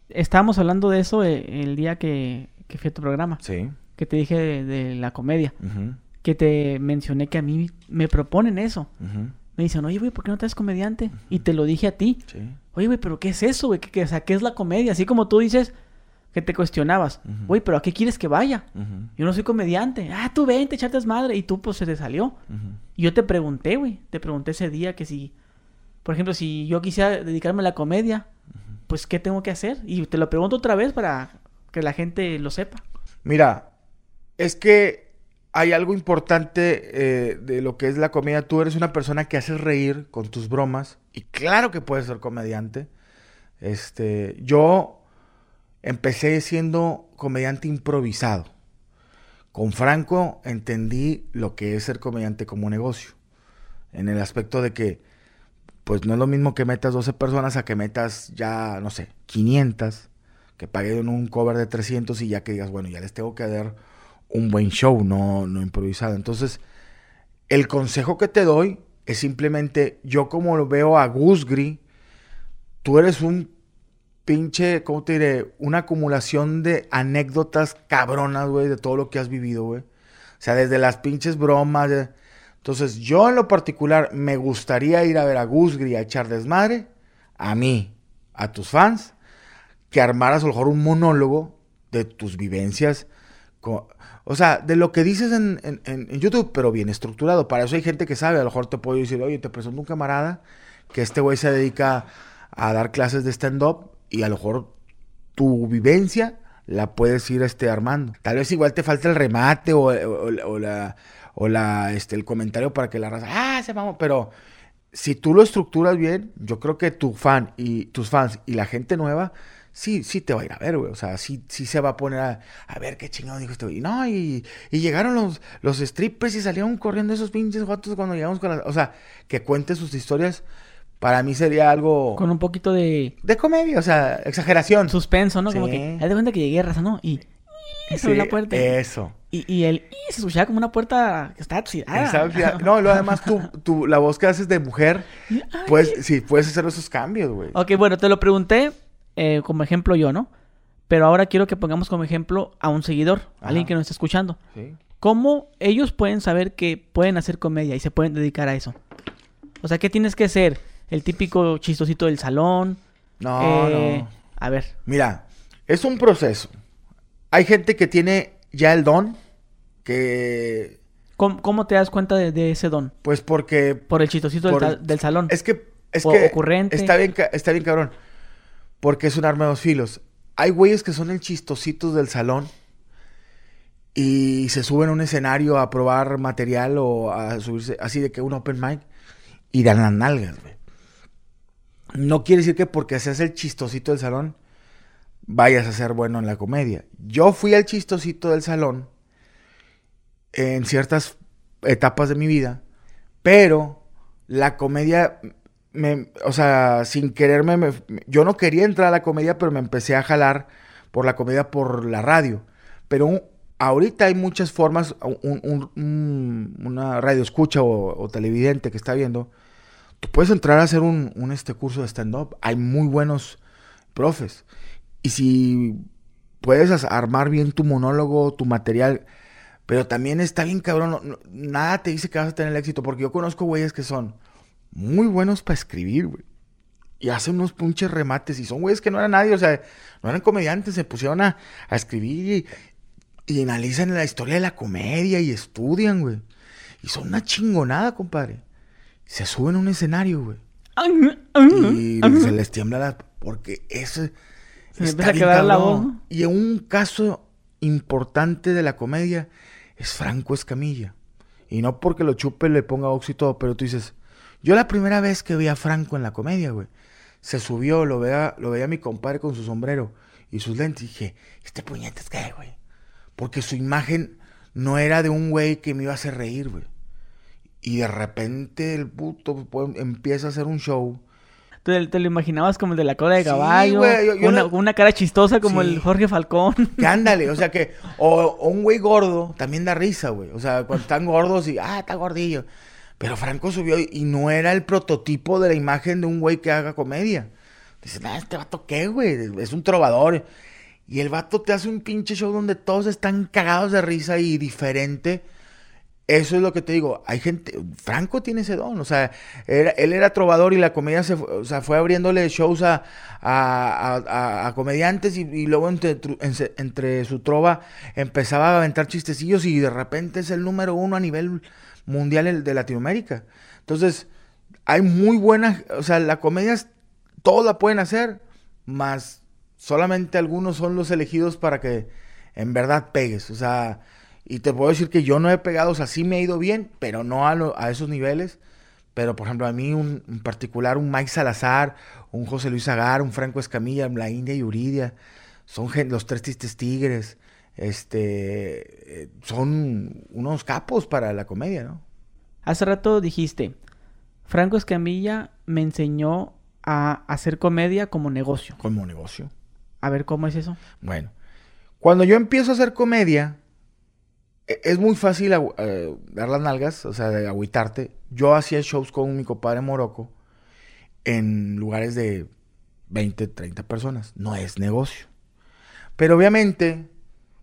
Estábamos hablando de eso eh, el día que, que fui a tu programa. Sí. Que te dije de, de la comedia. ujú, Que te mencioné que a mí me proponen eso. Me dicen, oye, güey, ¿por qué no te haces comediante? Y te lo dije a ti. Sí. Oye, güey, ¿pero qué es eso, güey? ¿Qué, qué- o sea, ¿qué es la comedia? Así como tú dices que te cuestionabas. Güey, ¿pero a qué quieres que vaya? Yo no soy comediante. Ah, tú vente, echarte madre. Y tú, pues, se te salió. Y yo te pregunté, güey. Te pregunté ese día que si... Por ejemplo, si yo quisiera dedicarme a la comedia, pues, ¿qué tengo que hacer? Y te lo pregunto otra vez para que la gente lo sepa. Mira, es que hay algo importante eh, de lo que es la comedia. Tú eres una persona que haces reír con tus bromas. Y claro que puedes ser comediante. Este, yo empecé siendo comediante improvisado. Con Franco entendí lo que es ser comediante como negocio. En el aspecto de que, pues no es lo mismo que metas 12 personas a que metas ya, no sé, 500 que paguen un cover de 300 y ya que digas, bueno, ya les tengo que dar un buen show, no, no improvisado. Entonces, el consejo que te doy es simplemente, yo como lo veo a Gusgri, tú eres un pinche, ¿cómo te diré? Una acumulación de anécdotas cabronas, güey, de todo lo que has vivido, güey. O sea, desde las pinches bromas, Entonces, yo en lo particular me gustaría ir a ver a Gusgri a echar desmadre, a mí, a tus fans, que armaras a lo mejor un monólogo de tus vivencias. o sea, de lo que dices en, YouTube, pero bien estructurado. Para eso hay gente que sabe. A lo mejor te puedo decir, oye, te presento un camarada que este güey se dedica a dar clases de stand-up y a lo mejor tu vivencia la puedes ir este, armando. Tal vez igual te falta el remate o, o la o la, este, el comentario para que la raza, ah, se vamos, pero si tú lo estructuras bien, yo creo que tu fan y tus fans y la gente nueva, sí, sí te va a ir a ver, güey. O sea, sí, sí se va a poner a, a ver qué chingado dijo este güey. No, y, y, llegaron los, los strippers y salieron corriendo esos pinches fotos cuando llegamos con las. O sea, que cuente sus historias. Para mí sería algo. Con un poquito de. De comedia, o sea, exageración. Suspenso, ¿no? Como que. Haz de cuenta que llegué a raza, ¿no? Y. Sí, la puerta. Eso. Y, y el y se escuchaba como una puerta que estaba oxidada. No, lo además tú, tú, la voz que haces de mujer, pues sí, puedes hacer esos cambios, güey. Ok, bueno, te lo pregunté eh, como ejemplo yo, ¿no? Pero ahora quiero que pongamos como ejemplo a un seguidor, alguien que nos está escuchando. Sí. ¿Cómo ellos pueden saber que pueden hacer comedia y se pueden dedicar a eso? O sea, ¿qué tienes que ser? ¿El típico chistosito del salón? No, eh, no. A ver. Mira, es un proceso. Hay gente que tiene ya el don que... ¿Cómo, te das cuenta de, ese don? Pues porque... Por el chistosito del, salón. Es que... Es que ocurrente. Está bien, está bien cabrón. Porque es un arma de dos filos. Hay güeyes que son el chistosito del salón y se suben a un escenario a probar material o a subirse así de que un open mic y dan las nalgas, güey. No quiere decir que porque seas el chistosito del salón vayas a ser bueno en la comedia. Yo fui el chistosito del salón en ciertas etapas de mi vida, pero la comedia, me, o sea, sin quererme, yo no quería entrar a la comedia, pero me empecé a jalar por la comedia por la radio. Pero ahorita hay muchas formas, una radio escucha o, televidente que está viendo, tú puedes entrar a hacer un, un este curso de stand-up. Hay muy buenos profes. Y si puedes armar bien tu monólogo, tu material, pero también está bien cabrón, nada te dice que vas a tener el éxito, porque yo conozco güeyes que son muy buenos para escribir, güey. Y hacen unos punches remates, y son güeyes que no eran nadie, o sea, no eran comediantes, se pusieron a, escribir y, y analizan la historia de la comedia y estudian, güey. Y son una chingonada, compadre. Se suben a un escenario, güey. Y se les tiembla la... Porque ese la Y un caso importante de la comedia es Franco Escamilla. Y no porque lo chupe le ponga oxo y todo, pero tú dices, yo la primera vez que vi a Franco en la comedia, güey, se subió, lo veía, lo veía mi compadre con su sombrero y sus lentes, y dije, este puñete es que, güey. Porque su imagen no era de un güey que me iba a hacer reír, güey. Y de repente el puto pues, empieza a hacer un show te, lo imaginabas como el de la cola de caballo. una, cara chistosa como el Jorge Falcón. Que ándale, o sea que. O, un güey gordo también da risa, güey. O sea, cuando están gordos y. Ah, está gordillo. Pero Franco subió y no era el prototipo de la imagen de un güey que haga comedia. Dices, ah, este vato qué, güey. Es un trovador. Y el vato te hace un pinche show donde todos están cagados de risa y diferente eso es lo que te digo. Hay gente. Franco tiene ese don. O sea, él era trovador y la comedia se fue, o sea, fue abriéndole shows a, a, comediantes y, luego entre, entre, su trova empezaba a aventar chistecillos y de repente es el número uno a nivel mundial de Latinoamérica. Entonces, hay muy buenas. O sea, la comedia todos la pueden hacer, más solamente algunos son los elegidos para que en verdad pegues. O sea y te puedo decir que yo no he pegado, o sea, sí me ha ido bien, pero no a, a esos niveles. Pero, por ejemplo, a mí un, en particular un Mike Salazar, un José Luis Agar, un Franco Escamilla, la India y Uridia, son los tres tristes tigres, este, eh, son unos capos para la comedia, ¿no? Hace rato dijiste, Franco Escamilla me enseñó a hacer comedia como negocio. Como negocio. A ver, ¿cómo es eso? Bueno, cuando yo empiezo a hacer comedia, es muy fácil eh, dar las nalgas, o sea, de agüitarte. Yo hacía shows con mi compadre Morocco en lugares de 20, 30 personas. No es negocio. Pero obviamente,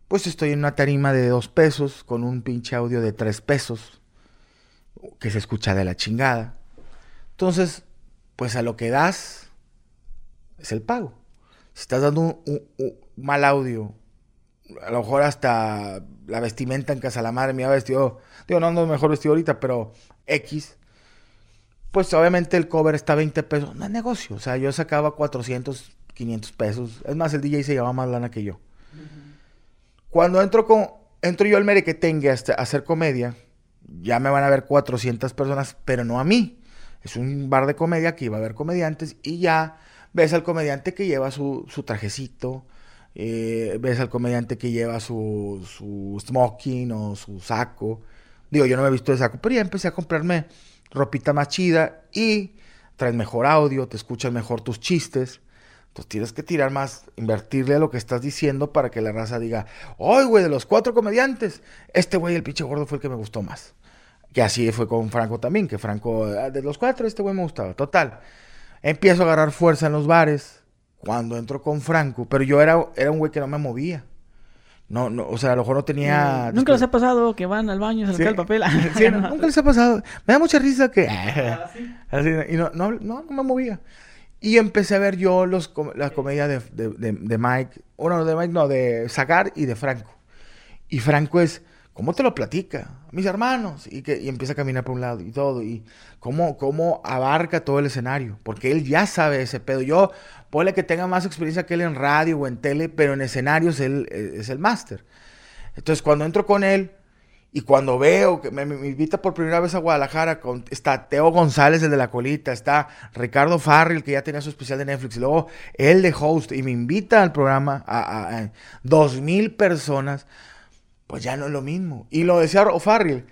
pues estoy en una tarima de dos pesos con un pinche audio de tres pesos. que se escucha de la chingada. Entonces, pues a lo que das es el pago. Si estás dando un, mal audio, a lo mejor hasta la vestimenta en casa la madre me ha vestido, digo, no ando mejor vestido ahorita, pero X, pues obviamente el cover está a 20 pesos, no es negocio, o sea, yo sacaba 400, 500 pesos, es más, el DJ se llevaba más lana que yo. Cuando entro con, entro yo al merequetengue a hacer comedia, ya me van a ver 400 personas, pero no a mí. Es un bar de comedia que iba a haber comediantes y ya ves al comediante que lleva su, su trajecito, eh, ves al comediante que lleva su, su smoking o su saco. Digo, yo no me he visto de saco, pero ya empecé a comprarme ropita más chida y traes mejor audio, te escuchas mejor tus chistes. Entonces tienes que tirar más, invertirle a lo que estás diciendo para que la raza diga, ¡Ay, güey, de los cuatro comediantes! Este güey, el pinche gordo, fue el que me gustó más. Que así fue con Franco también, que Franco, ah, de los cuatro, este güey me gustaba. Total. Empiezo a agarrar fuerza en los bares cuando entro con Franco, pero yo era, era un güey que no me movía. No, no, o sea, a lo mejor no tenía... ¿Nunca les ha pasado que van al baño y se les el papel? sí, nunca les ha pasado. Me da mucha risa que... así, y no, no, no, me movía. Y empecé a ver yo los, la comedia de, de, de, de Mike, bueno, de Mike no, de Zagar y de Franco. Y Franco es ¿Cómo te lo platica? Mis hermanos. Y, que, y empieza a caminar por un lado y todo. Y cómo, cómo abarca todo el escenario. Porque él ya sabe ese pedo. Yo, puede que tenga más experiencia que él en radio o en tele, pero en escenarios él eh, es el máster. Entonces, cuando entro con él y cuando veo que me, invita por primera vez a Guadalajara, con, está Teo González, el de la colita, está Ricardo Farrell, que ya tenía su especial de Netflix, y luego él de host, y me invita al programa a, dos mil personas pues ya no es lo mismo. Y lo decía O'Farrill.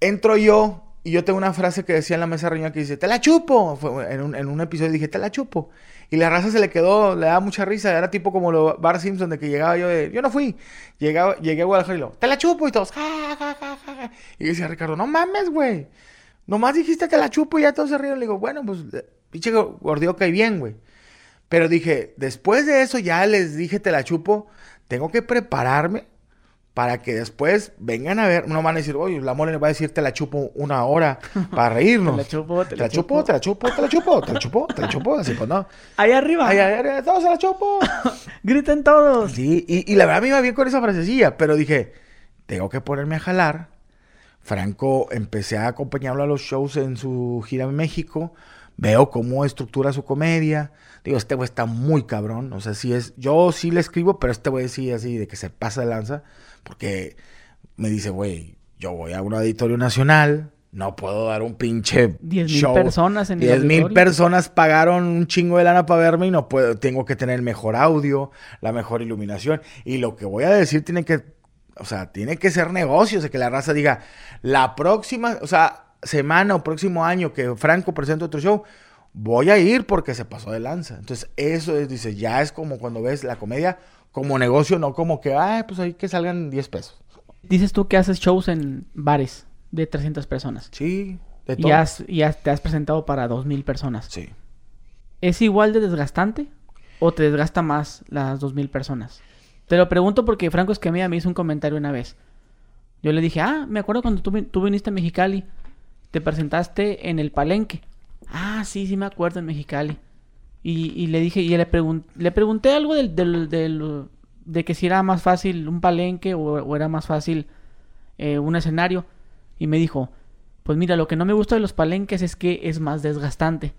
Entro yo y yo tengo una frase que decía en la mesa reunión que dice, te la chupo. en, un, en, un, episodio dije, te la chupo. Y la raza se le quedó, le daba mucha risa. Era tipo como lo Bar Simpson de que llegaba yo de, yo no fui. Llegué a Guadalajara y lo, te la chupo y todos, ja. Y decía Ricardo, no mames, güey. Nomás dijiste te la chupo y ya todos se rieron. Le digo, bueno, pues, pinche gordeo cae bien, güey. Pero dije, después de eso ya les dije te la chupo. Tengo que prepararme para que después vengan a ver, no van a decir, oye, la mole le va a decir, te la chupo una hora para reírnos. te la chupo, te, la, chupo, te la chupo, te la chupo, te la chupo, te la chupo, así pues no. Ahí arriba. Ahí arriba, todos se la chupo. Griten todos. Sí, y, y, la verdad me iba bien con esa frasecilla, pero dije, tengo que ponerme a jalar. Franco, empecé a acompañarlo a los shows en su gira en México, veo cómo estructura su comedia. Digo, este güey está muy cabrón, o sea, sí es, yo sí le escribo, pero este güey sí así de que se pasa de lanza. Porque me dice, güey, yo voy a un auditorio nacional, no puedo dar un pinche 10 mil personas en 10 mil personas pagaron un chingo de lana para verme y no puedo, tengo que tener el mejor audio, la mejor iluminación. Y lo que voy a decir tiene que, o sea, tiene que ser negocio, o sea, que la raza diga, la próxima, o sea, semana o próximo año que Franco presente otro show, voy a ir porque se pasó de lanza. Entonces, eso es, dice, ya es como cuando ves la comedia como negocio, no como que, ay, pues ahí que salgan 10 pesos. Dices tú que haces shows en bares de 300 personas. Sí, de todo. Y, has, te has presentado para 2.000 personas. Sí. ¿Es igual de desgastante o te desgasta más las 2.000 personas? Te lo pregunto porque Franco Esquemia me hizo un comentario una vez. Yo le dije, ah, me acuerdo cuando tú, tú viniste a Mexicali, te presentaste en el Palenque. Ah, sí, sí me acuerdo en Mexicali. Y, le dije, y le, le pregunté algo del, del, de que si era más fácil un palenque o, era más fácil eh, un escenario. Y me dijo, pues mira, lo que no me gusta de los palenques es que es más desgastante.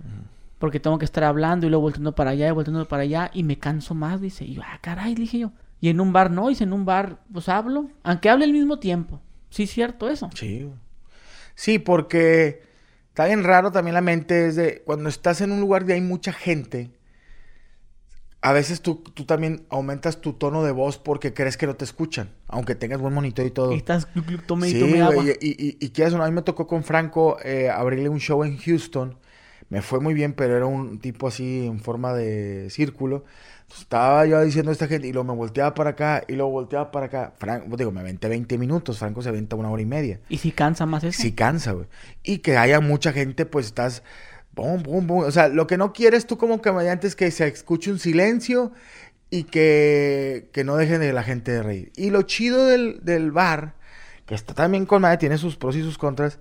Porque tengo que estar hablando y luego volteando para allá y volteando para allá y me canso más, dice. Y yo, ah, caray, dije yo. Y en un bar no, y en un bar pues hablo, aunque hable al mismo tiempo. Sí, es cierto eso. Sí. Sí, porque Está bien raro también la mente es de cuando estás en un lugar donde hay mucha gente, a veces tú, tú también aumentas tu tono de voz porque crees que no te escuchan, aunque tengas buen monitor y todo. Y estás tome sí, y, agua. y, y, y, quieres, a mí me tocó con Franco eh, abrirle un show en Houston. Me fue muy bien, pero era un tipo así en forma de círculo. Estaba yo diciendo a esta gente y luego me volteaba para acá y luego volteaba para acá. Franco, digo, me aventé 20 minutos, Franco se aventa una hora y media. ¿Y si cansa más eso? Sí cansa, güey. Y que haya mucha gente, pues estás... Bum, bum, bum. O sea, lo que no quieres tú como comediante es que se escuche un silencio y que, que no dejen de la gente de reír. Y lo chido del, del bar, que está también con madre, tiene sus pros y sus contras,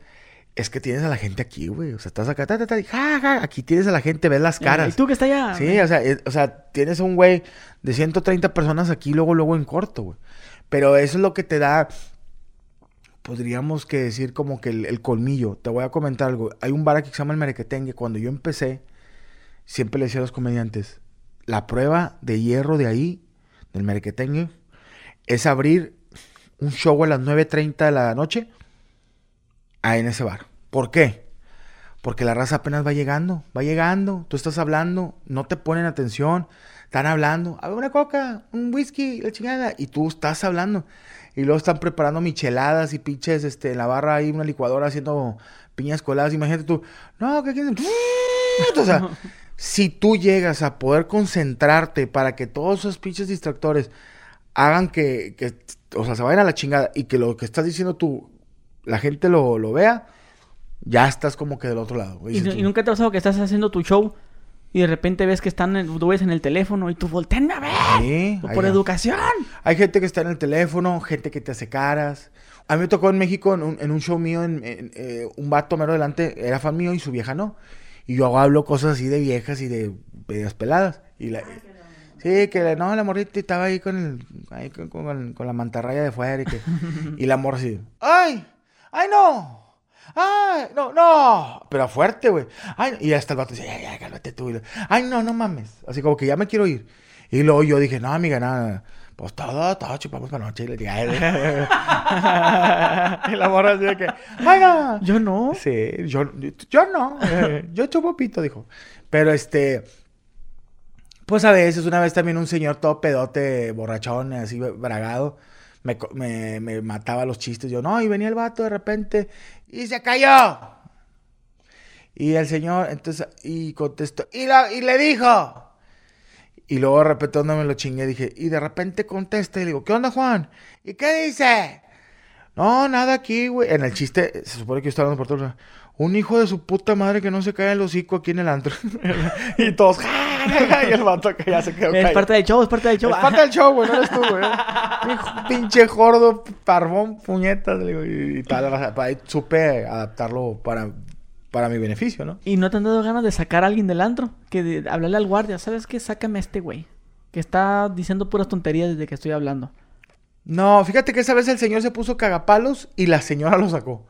Es que tienes a la gente aquí, güey. O sea, estás acá, ta, ta, ta, y ja, ja, aquí tienes a la gente, ves las caras. ¿Y tú que está allá? Sí, o sea, o sea, tienes un güey de 130 personas aquí, luego, luego en corto, güey. Pero eso es lo que te da, podríamos que decir como que el, el colmillo. Te voy a comentar algo. Hay un bar aquí que se llama el Merequetengue. Cuando yo empecé, siempre le decía a los comediantes, la prueba de hierro de ahí, del Merequetengue, es abrir un show a las 9.30 de la noche ahí en ese bar. ¿Por qué? Porque la raza apenas va llegando, va llegando, tú estás hablando, no te ponen atención, están hablando, a ver, una coca, un whisky, la chingada, y tú estás hablando. Y luego están preparando micheladas y pinches, este, en la barra hay una licuadora haciendo piñas coladas, imagínate tú, no, ¿qué quieres? O sea, si tú llegas a poder concentrarte para que todos esos pinches distractores hagan que, que, o sea, se vayan a la chingada y que lo que estás diciendo tú, la gente lo, lo vea, ya estás como que del otro lado. ¿Y, nunca te ha pasado que estás haciendo tu show y de repente ves que están, en- tú ves en el teléfono y tú voltean a ver. Sí, por hay- educación. Hay gente que está en el teléfono, gente que te hace caras. A mí me tocó en México, en un, en un show mío, en, en, eh, un vato mero delante, era fan mío y su vieja no. Y yo hablo cosas así de viejas y de medias peladas. Y la, sí, que la- no, la morrita estaba ahí con, el, ahí con, con- con la mantarraya de fuera. Y, que, y la morra así, ¡ay! ¡Ay no! ¡ay! No, no. Pero fuerte, güey. ¡ay! Y hasta el vato dice, ya, ya, cálmate tú. ¡ay no, no mames! Así como que ya me quiero ir. Y luego yo dije, no, amiga, nada. Pues todo, todo chupamos para noche. Y le dije, "Ay". y la morra así de que, ¡ay no! Yo no. Sí, yo, yo no. yo chupo pito, dijo. Pero este. Pues a veces, una vez también un señor todo pedote, borrachón, así bragado, me, me, me mataba los chistes. Yo, no, y venía el vato de repente y se cayó. Y el señor, entonces, y contestó, y, la- y le dijo. Y luego de repente donde me lo chingué, dije, y de repente contesta y le digo, ¿qué onda, Juan? ¿Y qué dice? No, nada aquí, güey. En el chiste, se supone que yo estaba hablando por todo. Un hijo de su puta madre que no se cae el hocico aquí en el antro. y todos, y el vato que ya se quedó Es parte del show, es parte del show. Es parte del show, güey, no eres tú, güey. Pinche gordo, parvón, puñetas, digo, y, y tal. ahí supe adaptarlo para, para mi beneficio, ¿no? ¿Y no te han dado ganas de sacar a alguien del antro? Que de, hablarle al guardia, ¿sabes qué? Sácame a este güey. Que está diciendo puras tonterías desde que estoy hablando. No, fíjate que esa vez el señor se puso cagapalos y la señora lo sacó.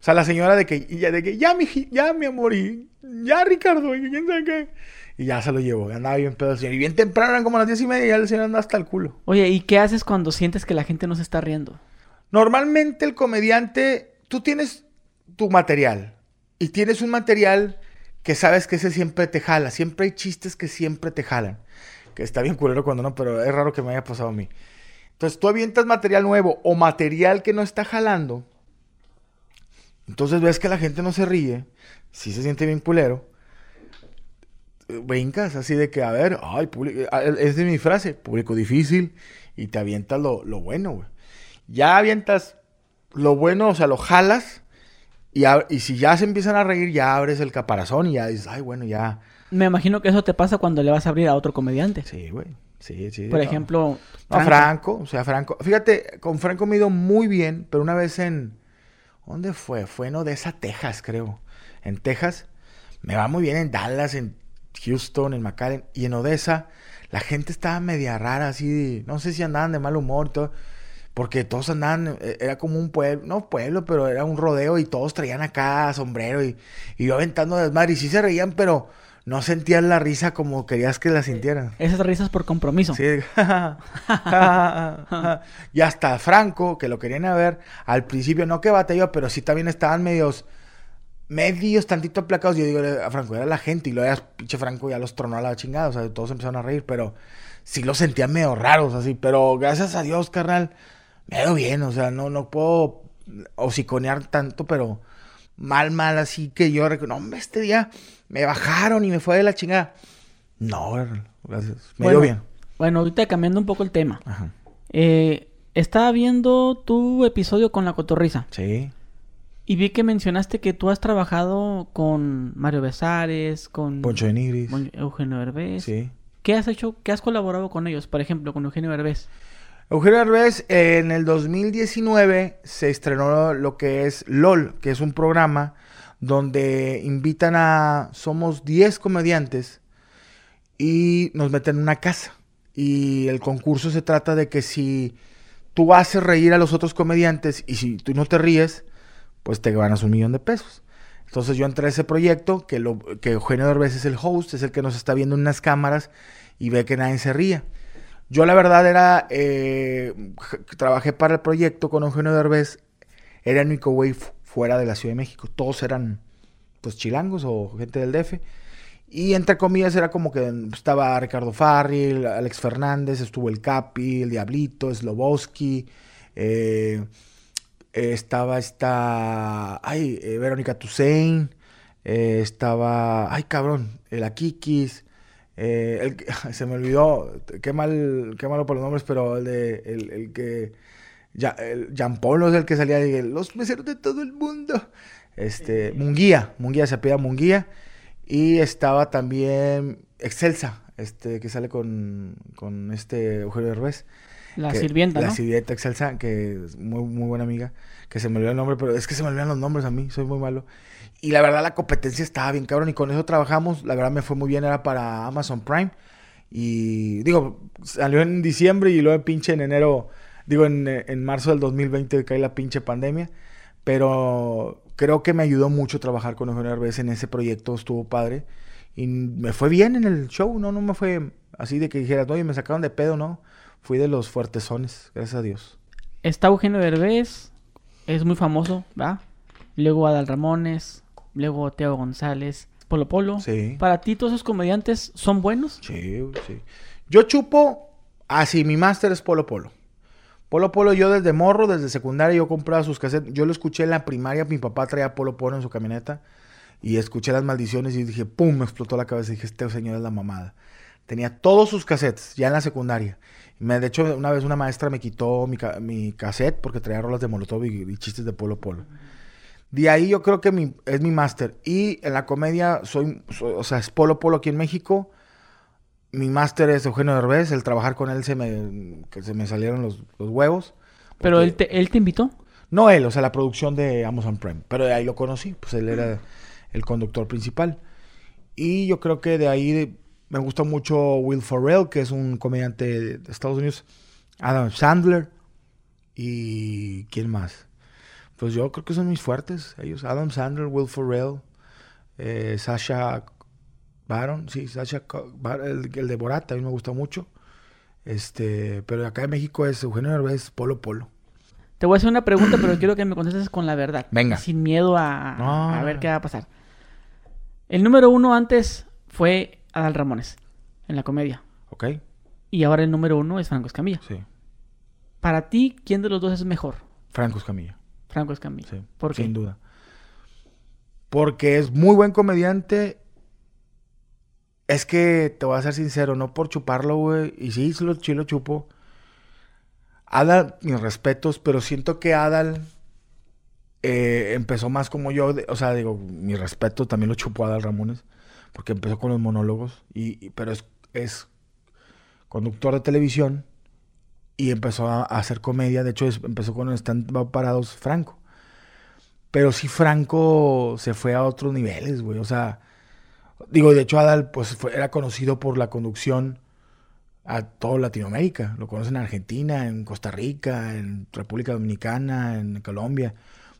O sea, la señora de que, ya, de que, ya, mi, ya, mi amor, y ya, Ricardo, y quién sabe qué. Y ya se lo llevó, andaba bien pedo el señor. Y bien temprano, eran como las diez y media, y ya el señor anda hasta el culo. Oye, ¿y qué haces cuando sientes que la gente no se está riendo? Normalmente el comediante, tú tienes tu material y tienes un material que sabes que ese siempre te jala. Siempre hay chistes que siempre te jalan. Que está bien culero cuando no, pero es raro que me haya pasado a mí. Entonces tú avientas material nuevo o material que no está jalando. Entonces ves que la gente no se ríe. Sí se siente bien culero. eh, Brincas así de que, a ver, ay, público, ah, es de mi frase, público difícil. Y te avientas lo, lo bueno, güey ya avientas lo bueno, o sea, lo jalas. Y, y si ya se empiezan a reír, ya abres el caparazón y ya dices, ay, bueno, ya. Me imagino que eso te pasa cuando le vas a abrir a otro comediante. Sí, güey. Sí, sí. Por no. ejemplo, No, Franco. Franco, o sea, Franco. Fíjate, con Franco me he ido muy bien, pero una vez en. ¿Dónde fue? Fue en Odessa, Texas, creo. En Texas. Me va muy bien en Dallas, en Houston, en McAllen. Y en Odessa, la gente estaba media rara, así. No sé si andaban de mal humor todo. Porque todos andaban, eh, era como un pueblo, no pueblo, pero era un rodeo y todos traían acá sombrero y, y yo aventando desmadre. Y sí se reían, pero no sentían la risa como querías que la sintieran. Esas risas por compromiso. Sí. y hasta Franco, que lo querían a ver, al principio no que batalló, pero sí también estaban medios, medios tantito aplacados. Yo digo, a Franco era la gente y luego ya, pinche Franco ya los tronó a la chingada, o sea, todos empezaron a reír, pero sí los sentía medio raros así, pero gracias a Dios, carnal, me veo bien, o sea, no, no puedo hociconear tanto, pero mal, mal, así que yo, no, hombre, este día me bajaron y me fue de la chingada. No, gracias, me Bueno, veo bien. Bueno, ahorita cambiando un poco el tema. Ajá. Eh, estaba viendo tu episodio con la cotorriza Sí. y vi que mencionaste que tú has trabajado con Mario Besares, con Poncho de Nigris. Eugenio Derbez. Sí. ¿Qué has hecho? ¿Qué has colaborado con ellos? Por ejemplo, con Eugenio Derbez. Eugenio eh, en el 2019 se estrenó lo que es LOL, que es un programa donde invitan a... Somos 10 comediantes y nos meten en una casa. Y el concurso se trata de que si tú haces reír a los otros comediantes y si tú no te ríes, pues te ganas un millón de pesos. Entonces yo entré a ese proyecto, que, lo, que Eugenio Derbez es el host, es el que nos está viendo en unas cámaras y ve que nadie se ría. Yo la verdad era, eh, trabajé para el proyecto con Eugenio Derbez, era único güey fuera de la Ciudad de México, todos eran pues chilangos o gente del DF. Y entre comillas era como que estaba Ricardo Farril, Alex Fernández, estuvo el Capi, el Diablito, Sloboski, eh, estaba esta, ay, eh, Verónica Toussaint, eh, estaba, ay cabrón, el Akikis, se me olvidó, qué mal, qué malo por los nombres, pero el de, el, que, ya, el Jean Paul es el que salía de los meseros de todo el mundo, este, Munguía, Munguía, se apellida Munguía, y estaba también Excelsa, este, que sale con, con este Eugenio Derbez. La sirvienta, La sirvienta Excelsa, que es muy, muy buena amiga, que se me olvidó el nombre, pero es que se me olvidan los nombres a mí, soy muy malo. Y la verdad la competencia estaba bien cabrón y con eso trabajamos, la verdad me fue muy bien, era para Amazon Prime. Y digo, salió en diciembre y luego pinche en enero, digo en, en marzo del 2020 cae la pinche pandemia. Pero creo que me ayudó mucho trabajar con Eugenio Derbez en ese proyecto, estuvo padre. Y me fue bien en el show, no, no me fue así de que dijeras, oye, me sacaron de pedo, no. Fui de los fuertesones, gracias a Dios. Está Eugenio Derbez, es muy famoso, ¿va? Luego Adal Ramones, luego Teo González, Polo Polo. Sí. ¿Para ti todos esos comediantes son buenos? Sí, sí. Yo chupo, así, mi máster es Polo Polo. Polo Polo, yo desde morro, desde secundaria, yo compraba sus cassettes. Yo lo escuché en la primaria, mi papá traía Polo Polo en su camioneta. Y escuché las maldiciones y dije, ¡pum! Me explotó la cabeza. Y dije, este señor es la mamada. Tenía todos sus cassettes, ya en la secundaria. Me, de hecho, una vez una maestra me quitó mi, mi cassette porque traía rolas de Molotov y, chistes de Polo Polo. De ahí yo creo que es mi máster. Y en la comedia soy, o sea, es Polo Polo aquí en México mi máster es Eugenio Derbez, el trabajar con él se me, que se me salieron los, huevos. ¿Pero él te, él te invitó? No él, o sea, la producción de Amazon Prime. Pero de ahí lo conocí, pues él era el conductor principal. Y yo creo que de ahí me gusta mucho Will Ferrell, que es un comediante de Estados Unidos. Adam Sandler. ¿Y quién más? Pues yo creo que son mis fuertes, ellos. Adam Sandler, Will Ferrell, eh, Sasha Baron, sí, Sasha, el, el de Borat mí me gusta mucho. Este, pero acá en México es Eugenio Derbez, Polo Polo. Te voy a hacer una pregunta, pero quiero que me contestes con la verdad. Venga. Sin miedo a, a ver qué va a pasar. El número uno antes fue Adal Ramones, en la comedia. Ok. Y ahora el número uno es Franco Escamilla. Sí. Para ti, ¿quién de los dos es mejor? Franco Escamilla. Franco Escamilla. Sí. ¿Por qué? Sin duda. Porque es muy buen comediante es que te voy a ser sincero, no por chuparlo, güey. Y sí, sí lo, lo chupo. Adal, mis respetos, pero siento que Adal eh, empezó más como yo. o sea, digo, mi respeto también lo chupó Adal Ramones. Porque empezó con los monólogos. Y, pero es, es conductor de televisión. Y empezó a, hacer comedia. De hecho, empezó con Están Parados Franco. Pero sí, Franco se fue a otros niveles, güey. O sea Digo, de hecho, Adal pues, era conocido por la conducción a toda Latinoamérica. Lo conocen en Argentina, en Costa Rica, en República Dominicana, en Colombia.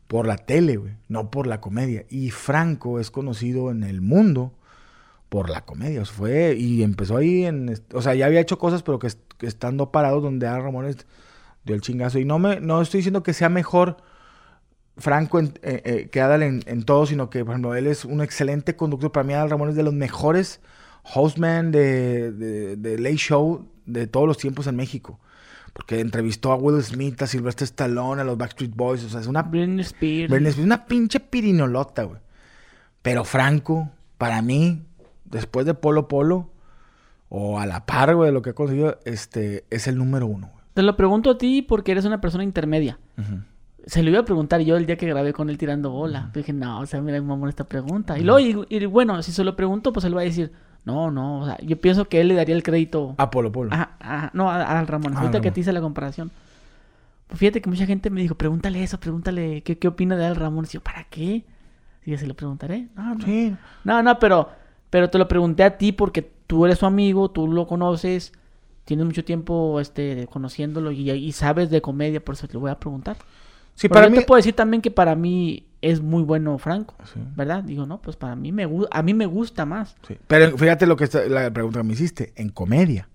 Por la tele, güey, no por la comedia. Y Franco es conocido en el mundo por la comedia. fue y empezó ahí en... O sea, ya había hecho cosas, pero que, estando parado donde a Ramones dio el chingazo. Y no, me, no estoy diciendo que sea mejor Franco en, eh, eh, que Adal en, todo, sino que, por ejemplo, él es un excelente conductor. Para mí, Adal Ramón es de los mejores hostmen de, de, de Late Show de todos los tiempos en México. Porque entrevistó a Will Smith, a Sylvester Stallone, a los Backstreet Boys. O sea, es una. Britney Spears. Britney Spears, una pinche pirinolota, güey. Pero Franco, para mí, después de Polo Polo, o a la par, güey, de lo que ha conseguido, este, es el número uno, güey. Te lo pregunto a ti porque eres una persona intermedia. Se lo iba a preguntar yo el día que grabé con él tirando bola. Dije, no, o sea, mira, mamón esta pregunta. Y luego, y, bueno, si se lo pregunto, pues él va a decir, No, no, o sea, yo pienso que él le daría el crédito. A Polo Polo. Ajá, ajá, no, a, a Ramón. Ah, Ahorita que Ramón. te hice la comparación. Pues fíjate que mucha gente me dijo, pregúntale eso, pregúntale qué, qué opina de Al Ramón. Y yo, ¿para qué? Y yo, se lo preguntaré. No, no. Sí. No, no, pero, pero te lo pregunté a ti porque tú eres su amigo, tú lo conoces, tienes mucho tiempo este, conociéndolo y, y sabes de comedia, por eso te lo voy a preguntar. Sí, Pero para yo mí. te puedo decir también que para mí es muy bueno Franco, Sí. ¿verdad? Digo, no, pues para mí me a mí me gusta más. Sí. Pero fíjate lo que está, la pregunta que me hiciste. En comedia.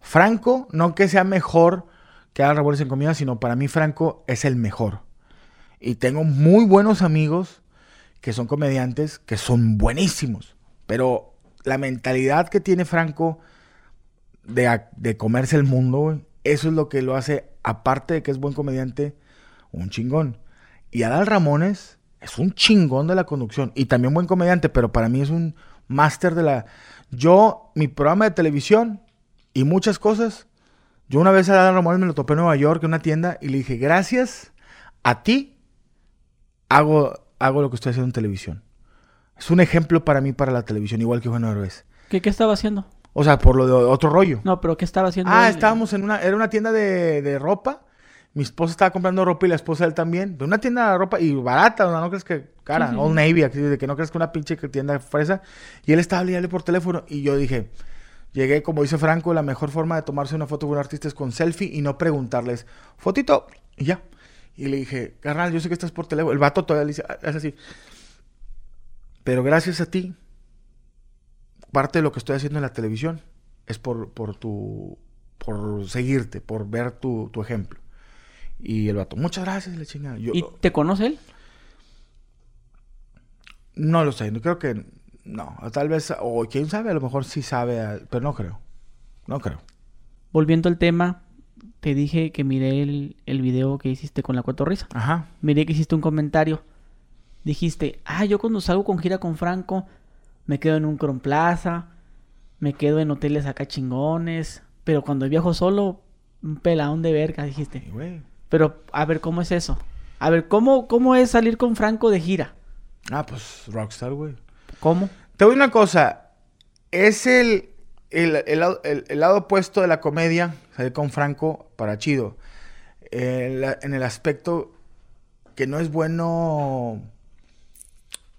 Franco, no que sea mejor que Adal Ramones en comedia, sino para mí Franco es el mejor. Y tengo muy buenos amigos que son comediantes que son buenísimos. Pero la mentalidad que tiene Franco de, de comerse el mundo, eso es lo que lo hace, aparte de que es buen comediante, un chingón. Y Adal Ramones es un chingón de la conducción y también buen comediante, pero para mí es un máster de la... Yo, mi programa de televisión y muchas cosas, yo una vez a Adal Ramones me lo topé en Nueva York en una tienda y le dije, gracias a ti hago, hago lo que estoy haciendo en televisión. Es un ejemplo para mí para la televisión, igual que Juan Herbes. ¿Qué, qué estaba haciendo? O sea, por lo de otro rollo. No, pero ¿qué estaba haciendo? Ah, él? estábamos en una, era una tienda de, de ropa. Mi esposa estaba comprando ropa y la esposa de él también. De una tienda de ropa y barata, no, no crees que cara, Old. Navy, aquí, de que no crees que una pinche tienda fresa. Y él estaba hablando por teléfono y yo dije, llegué, como dice Franco, la mejor forma de tomarse una foto con un artista es con selfie y no preguntarles, fotito, y ya. Y le dije, carnal, yo sé que estás por teléfono. El vato todavía le dice, "Ah, es así. Pero gracias a ti, parte de lo que estoy haciendo en la televisión es por, por tu por seguirte, por ver tu, tu ejemplo. Y el vato, muchas gracias, le chingada. Yo ¿Y te conoce él? no lo sé, no creo que no, tal vez o quién sabe, a lo mejor sí sabe, pero no creo. No creo. Volviendo al tema, te dije que miré el, el video que hiciste con la cotorriza. Ajá. Miré que hiciste un comentario. Dijiste, ah, yo cuando salgo con gira con Franco, me quedo en un Cron Plaza, me quedo en hoteles acá chingones, pero cuando viajo solo, un peladón de verga, dijiste. Y, güey. Pero, a ver, ¿cómo es eso? A ver, ¿cómo, cómo es salir con Franco de gira? Ah, pues rockstar, güey. ¿Cómo? Te voy a una cosa. Es el, el, el lado- el- el lado opuesto de la comedia, salir con Franco para chido. Eh, la- en el aspecto que no es bueno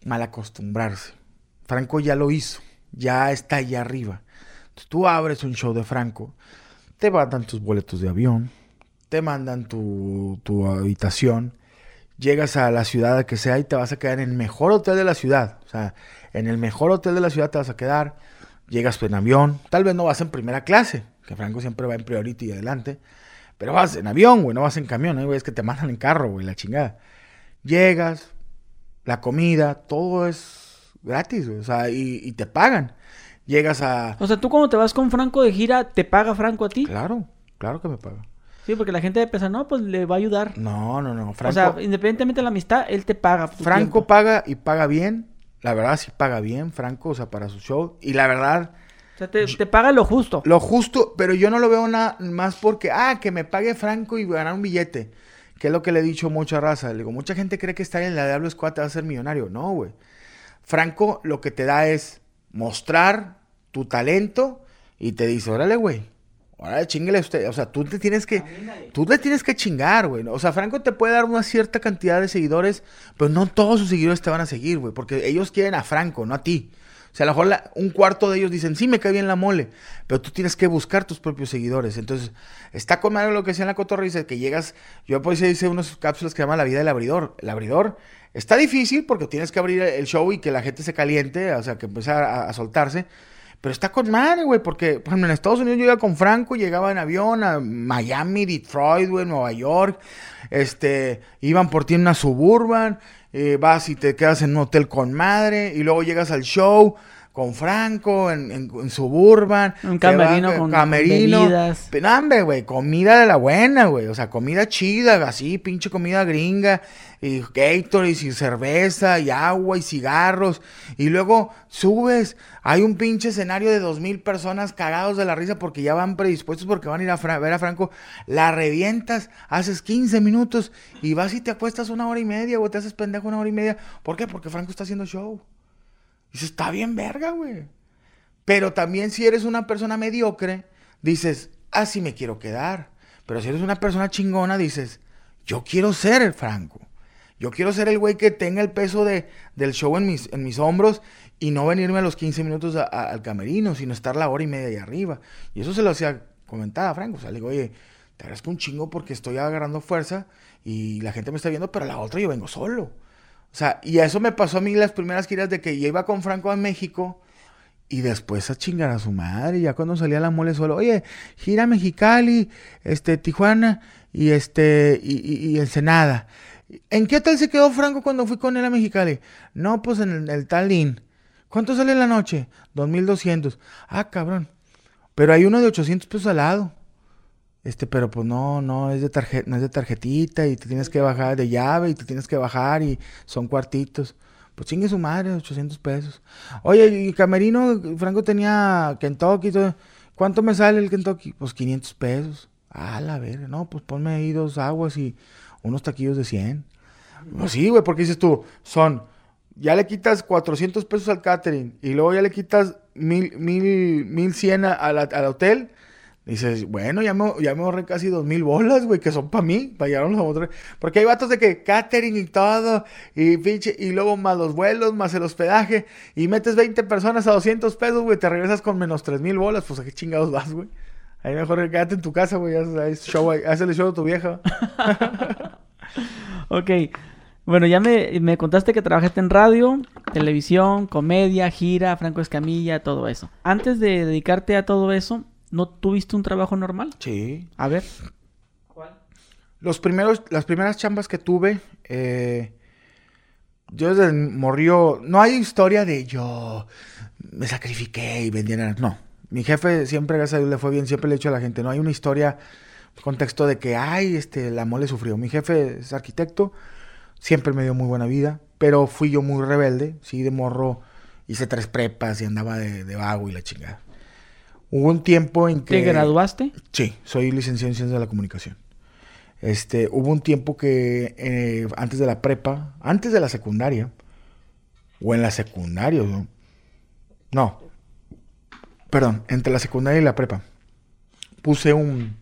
mal acostumbrarse. Franco ya lo hizo, ya está allá arriba. Entonces, tú abres un show de Franco, te mandan tus boletos de avión, te mandan tu, tu habitación, llegas a la ciudad que sea y te vas a quedar en el mejor hotel de la ciudad. O sea, en el mejor hotel de la ciudad te vas a quedar. Llegas en avión. Tal vez no vas en primera clase, que Franco siempre va en priority y adelante. Pero vas en avión, güey, no vas en camión, ¿eh, güey. Es que te mandan en carro, güey, la chingada. Llegas, la comida, todo es gratis, güey. O sea, y, y te pagan. Llegas a... O sea, tú cuando te vas con Franco de gira, ¿te paga Franco a ti? Claro, claro que me pagan. Sí, porque la gente piensa, no, pues le va a ayudar. No, no, no. O Franco, sea, independientemente de la amistad, él te paga. Franco tiempo. paga y paga bien. La verdad sí paga bien, Franco, o sea, para su show. Y la verdad, O sea, te, te paga lo justo. lo justo, pero yo no lo veo nada más porque, ah, que me pague Franco y ganar un billete. Que es lo que le he dicho a mucha raza. Le digo, mucha gente cree que estar en la Diablo Squad te va a ser millonario. No, güey. Franco lo que te da es mostrar tu talento y te dice, órale, güey. Órale, chinguele usted. O sea, tú te tienes que. Tú le tienes que chingar, güey. O sea, Franco te puede dar una cierta cantidad de seguidores, pero no todos sus seguidores te van a seguir, güey. Porque ellos quieren a Franco, no a ti. O sea, a lo mejor la- un cuarto de ellos dicen, sí, me cae bien la mole, pero tú tienes que buscar tus propios seguidores. Entonces, está con madre lo que decía en la cotorra, dice que llegas, yo pues hice unas cápsulas que se llaman La vida del abridor. El abridor está difícil porque tienes que abrir el show y que la gente se caliente, o sea, que empiece a, a soltarse. Pero está con madre, güey, porque, por ejemplo, en Estados Unidos yo iba con Franco, llegaba en avión a Miami, Detroit, güey, Nueva York, este, iban por ti en una suburban, eh, vas y te quedas en un hotel con madre, y luego llegas al show con Franco, en, en- en suburban. Un camerino güey, con camerino. bebidas. Hombre, güey, comida de la buena, güey. O sea, comida chida, así, pinche comida gringa. Y Gatorade, y cerveza, y agua, y cigarros. Y luego subes. Hay un pinche escenario de dos mil personas cagados de la risa porque ya van predispuestos porque van a ir a Fra- ver a Franco. La revientas, haces 15 minutos y vas y te acuestas una hora y media, o te haces pendejo una hora y media. ¿Por qué? Porque Franco está haciendo show. Dices, está bien verga, güey. Pero también si eres una persona mediocre, dices, así me quiero quedar. Pero si eres una persona chingona, dices, yo quiero ser Franco. Yo quiero ser el güey que tenga el peso de, del show en mis, en mis hombros y no venirme a los 15 minutos al camerino, sino estar la hora y media ahí arriba. Y eso se lo hacía comentar a Franco. O sea, le digo, oye, te agradezco un chingo porque estoy agarrando fuerza y la gente me está viendo, pero la otra yo vengo solo. O sea, y eso me pasó a mí las primeras giras de que yo iba con Franco a México y después a chingar a su madre. Ya cuando salía la mole solo, oye, gira Mexicali, este, Tijuana y este, y, y, y. ¿En qué tal se quedó Franco cuando fui con él a Mexicali? No, pues en el, el Talín. ¿Cuánto sale la noche? 2200. Ah, cabrón. Pero hay uno de 800 pesos al lado. Este, pero pues no, no es de tarjeta, no es de tarjetita y te tienes que bajar de llave y te tienes que bajar y son cuartitos. Pues chingue su madre, 800 pesos. Oye, y Camerino, Franco tenía Kentucky. ¿cuánto me sale el Kentucky? Pues 500 pesos. Ah, la verga, no, pues ponme ahí dos aguas y unos taquillos de 100. Pues sí, güey, porque dices tú, son, ya le quitas 400 pesos al catering y luego ya le quitas mil, mil, mil cien al hotel. Dices, bueno, ya me, ya me ahorré casi dos mil bolas, güey, que son para mí, para llevar a otros. Porque hay vatos de que catering y todo, y pinche, y luego más los vuelos, más el hospedaje, y metes 20 personas a 200 pesos, güey, te regresas con menos tres mil bolas, pues a qué chingados vas, güey. Ahí mejor quédate en tu casa, güey, haz, show, el show a tu vieja. ok. Bueno, ya me, me, contaste que trabajaste en radio, televisión, comedia, gira, Franco Escamilla, todo eso. Antes de dedicarte a todo eso, ¿no tuviste un trabajo normal? Sí. A ver. ¿Cuál? Los primeros, las primeras chambas que tuve, eh, yo desde morrió, no hay historia de yo me sacrifiqué y vendí No, mi jefe siempre, gracias a Dios, le fue bien, siempre le he dicho a la gente, no hay una historia, contexto de que, ay, este, la mole sufrió. Mi jefe es arquitecto, siempre me dio muy buena vida, pero fui yo muy rebelde, sí, de morro, hice tres prepas y andaba de, de vago y la chingada. Hubo un tiempo en que... ¿Te graduaste? Sí, soy licenciado en Ciencias de la Comunicación. Este, hubo un tiempo que eh, antes de la prepa, antes de la secundaria, o en la secundaria, ¿no? No, perdón, entre la secundaria y la prepa, puse un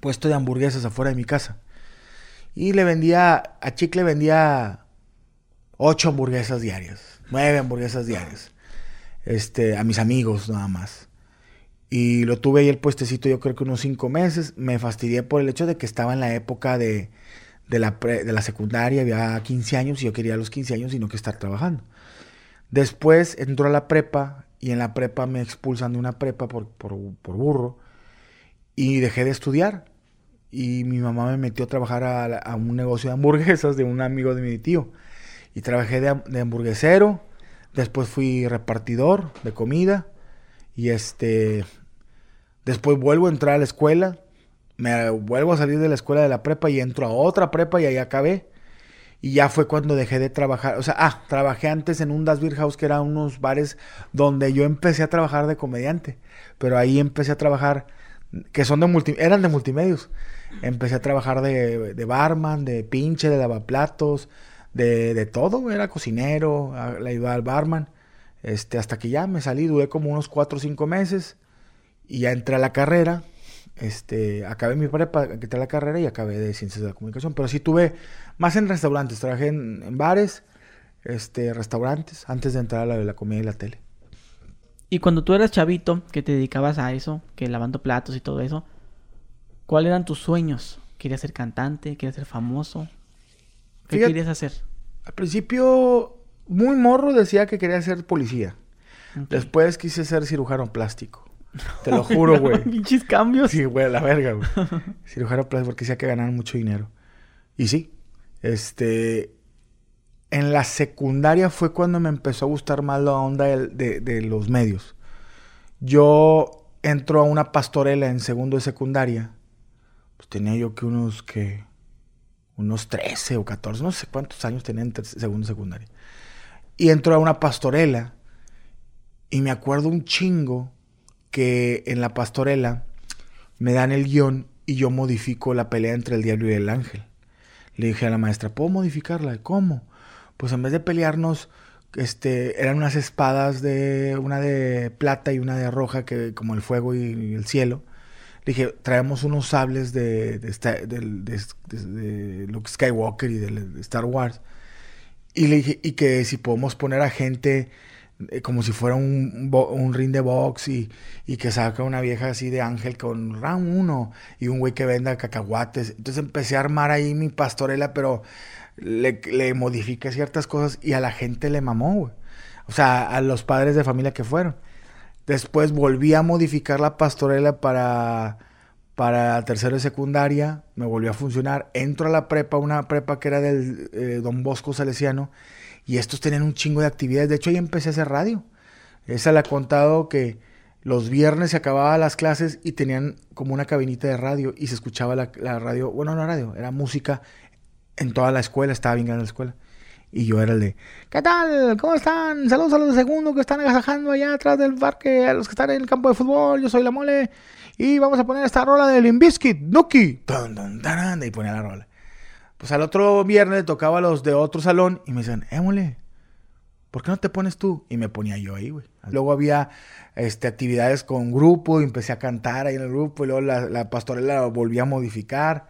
puesto de hamburguesas afuera de mi casa. Y le vendía, a Chicle vendía ocho hamburguesas diarias, nueve hamburguesas diarias. Este, a mis amigos nada más. Y lo tuve ahí el puestecito yo creo que unos cinco meses. Me fastidié por el hecho de que estaba en la época de, de, la, de la secundaria, había 15 años y yo quería los 15 años y no que estar trabajando. Después entró a la prepa y en la prepa me expulsan de una prepa por, por, por burro y dejé de estudiar. Y mi mamá me metió a trabajar a, a, un negocio de hamburguesas de un amigo de mi tío. Y trabajé de, de hamburguesero, después fui repartidor de comida y este Después vuelvo a entrar a la escuela, me vuelvo a salir de la escuela de la prepa y entro a otra prepa y ahí acabé. Y ya fue cuando dejé de trabajar. O sea, ah, trabajé antes en un Das Beer House, que eran unos bares donde yo empecé a trabajar de comediante. Pero ahí empecé a trabajar, que son de multi, eran de multimedios. Empecé a trabajar de, de barman, de pinche, de lavaplatos, de, de todo. Era cocinero, le ayudaba al barman. Este, hasta que ya me salí, duré como unos cuatro o cinco meses. Y ya entré a la carrera, este, acabé mi prepa, entré a la carrera y acabé de ciencias de la comunicación. Pero sí tuve más en restaurantes, trabajé en, bares, este, restaurantes, antes de entrar a la de la comida y la tele. Y cuando tú eras chavito, que te dedicabas a eso, que lavando platos y todo eso, ¿cuáles eran tus sueños? ¿Querías ser cantante? ¿Querías ser famoso? ¿Qué Fíjate, querías hacer? Al principio, muy morro decía que quería ser policía. Okay. Después quise ser cirujano plástico. Te lo juro, güey. Pinches cambios. Sí, güey, la verga, güey. Cirujano plástico porque decía que ganaban mucho dinero. Y sí, este... En la secundaria fue cuando me empezó a gustar más la onda de, de, de los medios. Yo entro a una pastorela en segundo de secundaria. Pues tenía yo que unos que... Unos 13 o 14, no sé cuántos años tenía en segundo de secundaria. Y entro a una pastorela. Y me acuerdo un chingo que en la pastorela me dan el guion y yo modifico la pelea entre el diablo y el ángel. Le dije a la maestra, ¿puedo modificarla? ¿Cómo? Pues en vez de pelearnos este, eran unas espadas de una de plata y una de roja, que como el fuego y, el cielo. Le dije, traemos unos sables de, de, de- Skywalker y de Star Wars. Y le dije, y que si podemos poner a gente eh, como si fuera un, un ring de box y, y que saca una vieja así de ángel con round uno y un güey que venda cacahuates. Entonces empecé a armar ahí mi pastorela, pero le, le modifiqué ciertas cosas y a la gente le mamó, güey. O sea, a los padres de familia que fueron. Después volví a modificar la pastorela para, para tercero de secundaria. Me volvió a funcionar. Entro a la prepa, una prepa que era del eh, Don Bosco Salesiano. Y estos tenían un chingo de actividades. De hecho, ahí empecé a hacer radio. Esa la he contado que los viernes se acababan las clases y tenían como una cabinita de radio y se escuchaba la, radio. Bueno, no radio, era música en toda la escuela. Estaba bien grande la escuela. Y yo era el de, ¿qué tal? ¿Cómo están? Saludos a los de segundo que están agasajando allá atrás del parque, a los que están en el campo de fútbol. Yo soy la mole. Y vamos a poner esta rola de Limbiskit, Nuki. Y ponía la rola. Pues al otro viernes tocaba a los de otro salón y me decían, eh, mole, ¿por qué no te pones tú? Y me ponía yo ahí, güey. Luego había este, actividades con grupo y empecé a cantar ahí en el grupo y luego la, la pastorela la volví a modificar.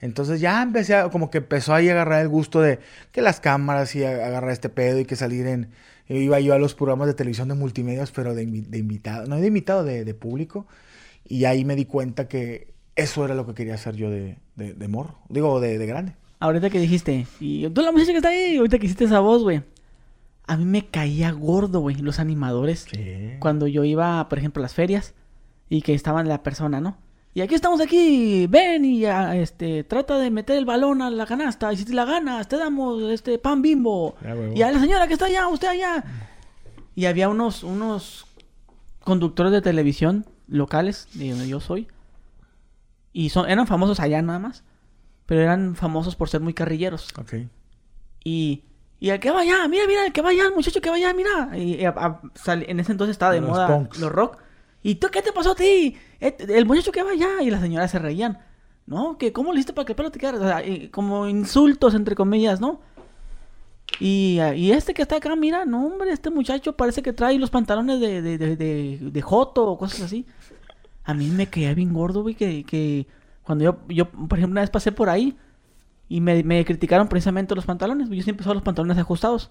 Entonces ya empecé a, como que empezó ahí a agarrar el gusto de que las cámaras y agarrar este pedo y que salir en... Iba yo a los programas de televisión de multimedios, pero de, invi- de invitado, no de invitado, de, de público. Y ahí me di cuenta que eso era lo que quería hacer yo de, de, morro. Digo, de, de grande. Ahorita que dijiste, y tú la muchacha que está ahí, ahorita que hiciste esa voz, güey. A mí me caía gordo, güey, los animadores. Sí. Cuando yo iba, por ejemplo, a las ferias y que estaban la persona, ¿no? Y aquí estamos aquí, ven y ah, este trata de meter el balón a la canasta y si te la ganas te damos este pan bimbo. Ya, y a la señora que está allá, usted allá. Y había unos unos conductores de televisión locales de donde yo soy y son eran famosos allá nada más, pero eran famosos por ser muy carrilleros. Ok. Y, y el que va allá, mira, mira, el que va allá, el muchacho que va allá, mira. Y, y a- a- sal- en ese entonces estaba de moda punks. los rock. ¿Y tú qué te pasó a ti? Et- El muchacho que va allá. Y las señoras se reían. ¿No? que ¿Cómo le hiciste para que el pelo te quedara? O sea, y como insultos, entre comillas, ¿no? Y, ah, y este que está acá, mira, no, hombre, este muchacho parece que trae los pantalones de, de, de, de, de Joto o cosas así. A mí me caía bien gordo, güey, que, que cuando yo, yo, por ejemplo, una vez pasé por ahí y me, me criticaron precisamente los pantalones. Yo siempre usaba los pantalones ajustados.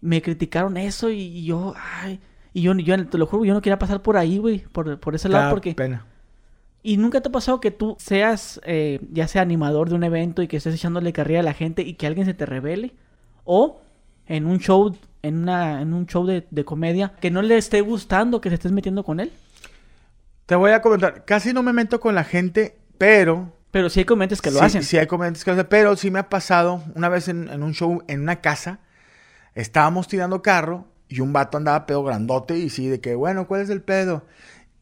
Me criticaron eso y, y yo, ay, y yo, yo te lo juro, yo no quería pasar por ahí, güey, por, por ese lado, Da porque... pena. ¿Y nunca te ha pasado que tú seas, eh, ya sea animador de un evento y que estés echándole carrera a la gente y que alguien se te revele? O en un show, en, una, en un show de, de comedia, que no le esté gustando que te estés metiendo con él. Te voy a comentar. Casi no me meto con la gente, pero Pero sí hay comediantes que lo sí, hacen. Sí hay comediantes que lo hacen, pero sí me ha pasado una vez en, en un show en una casa, estábamos tirando carro y un vato andaba pedo grandote y sí, de que, bueno, ¿cuál es el pedo?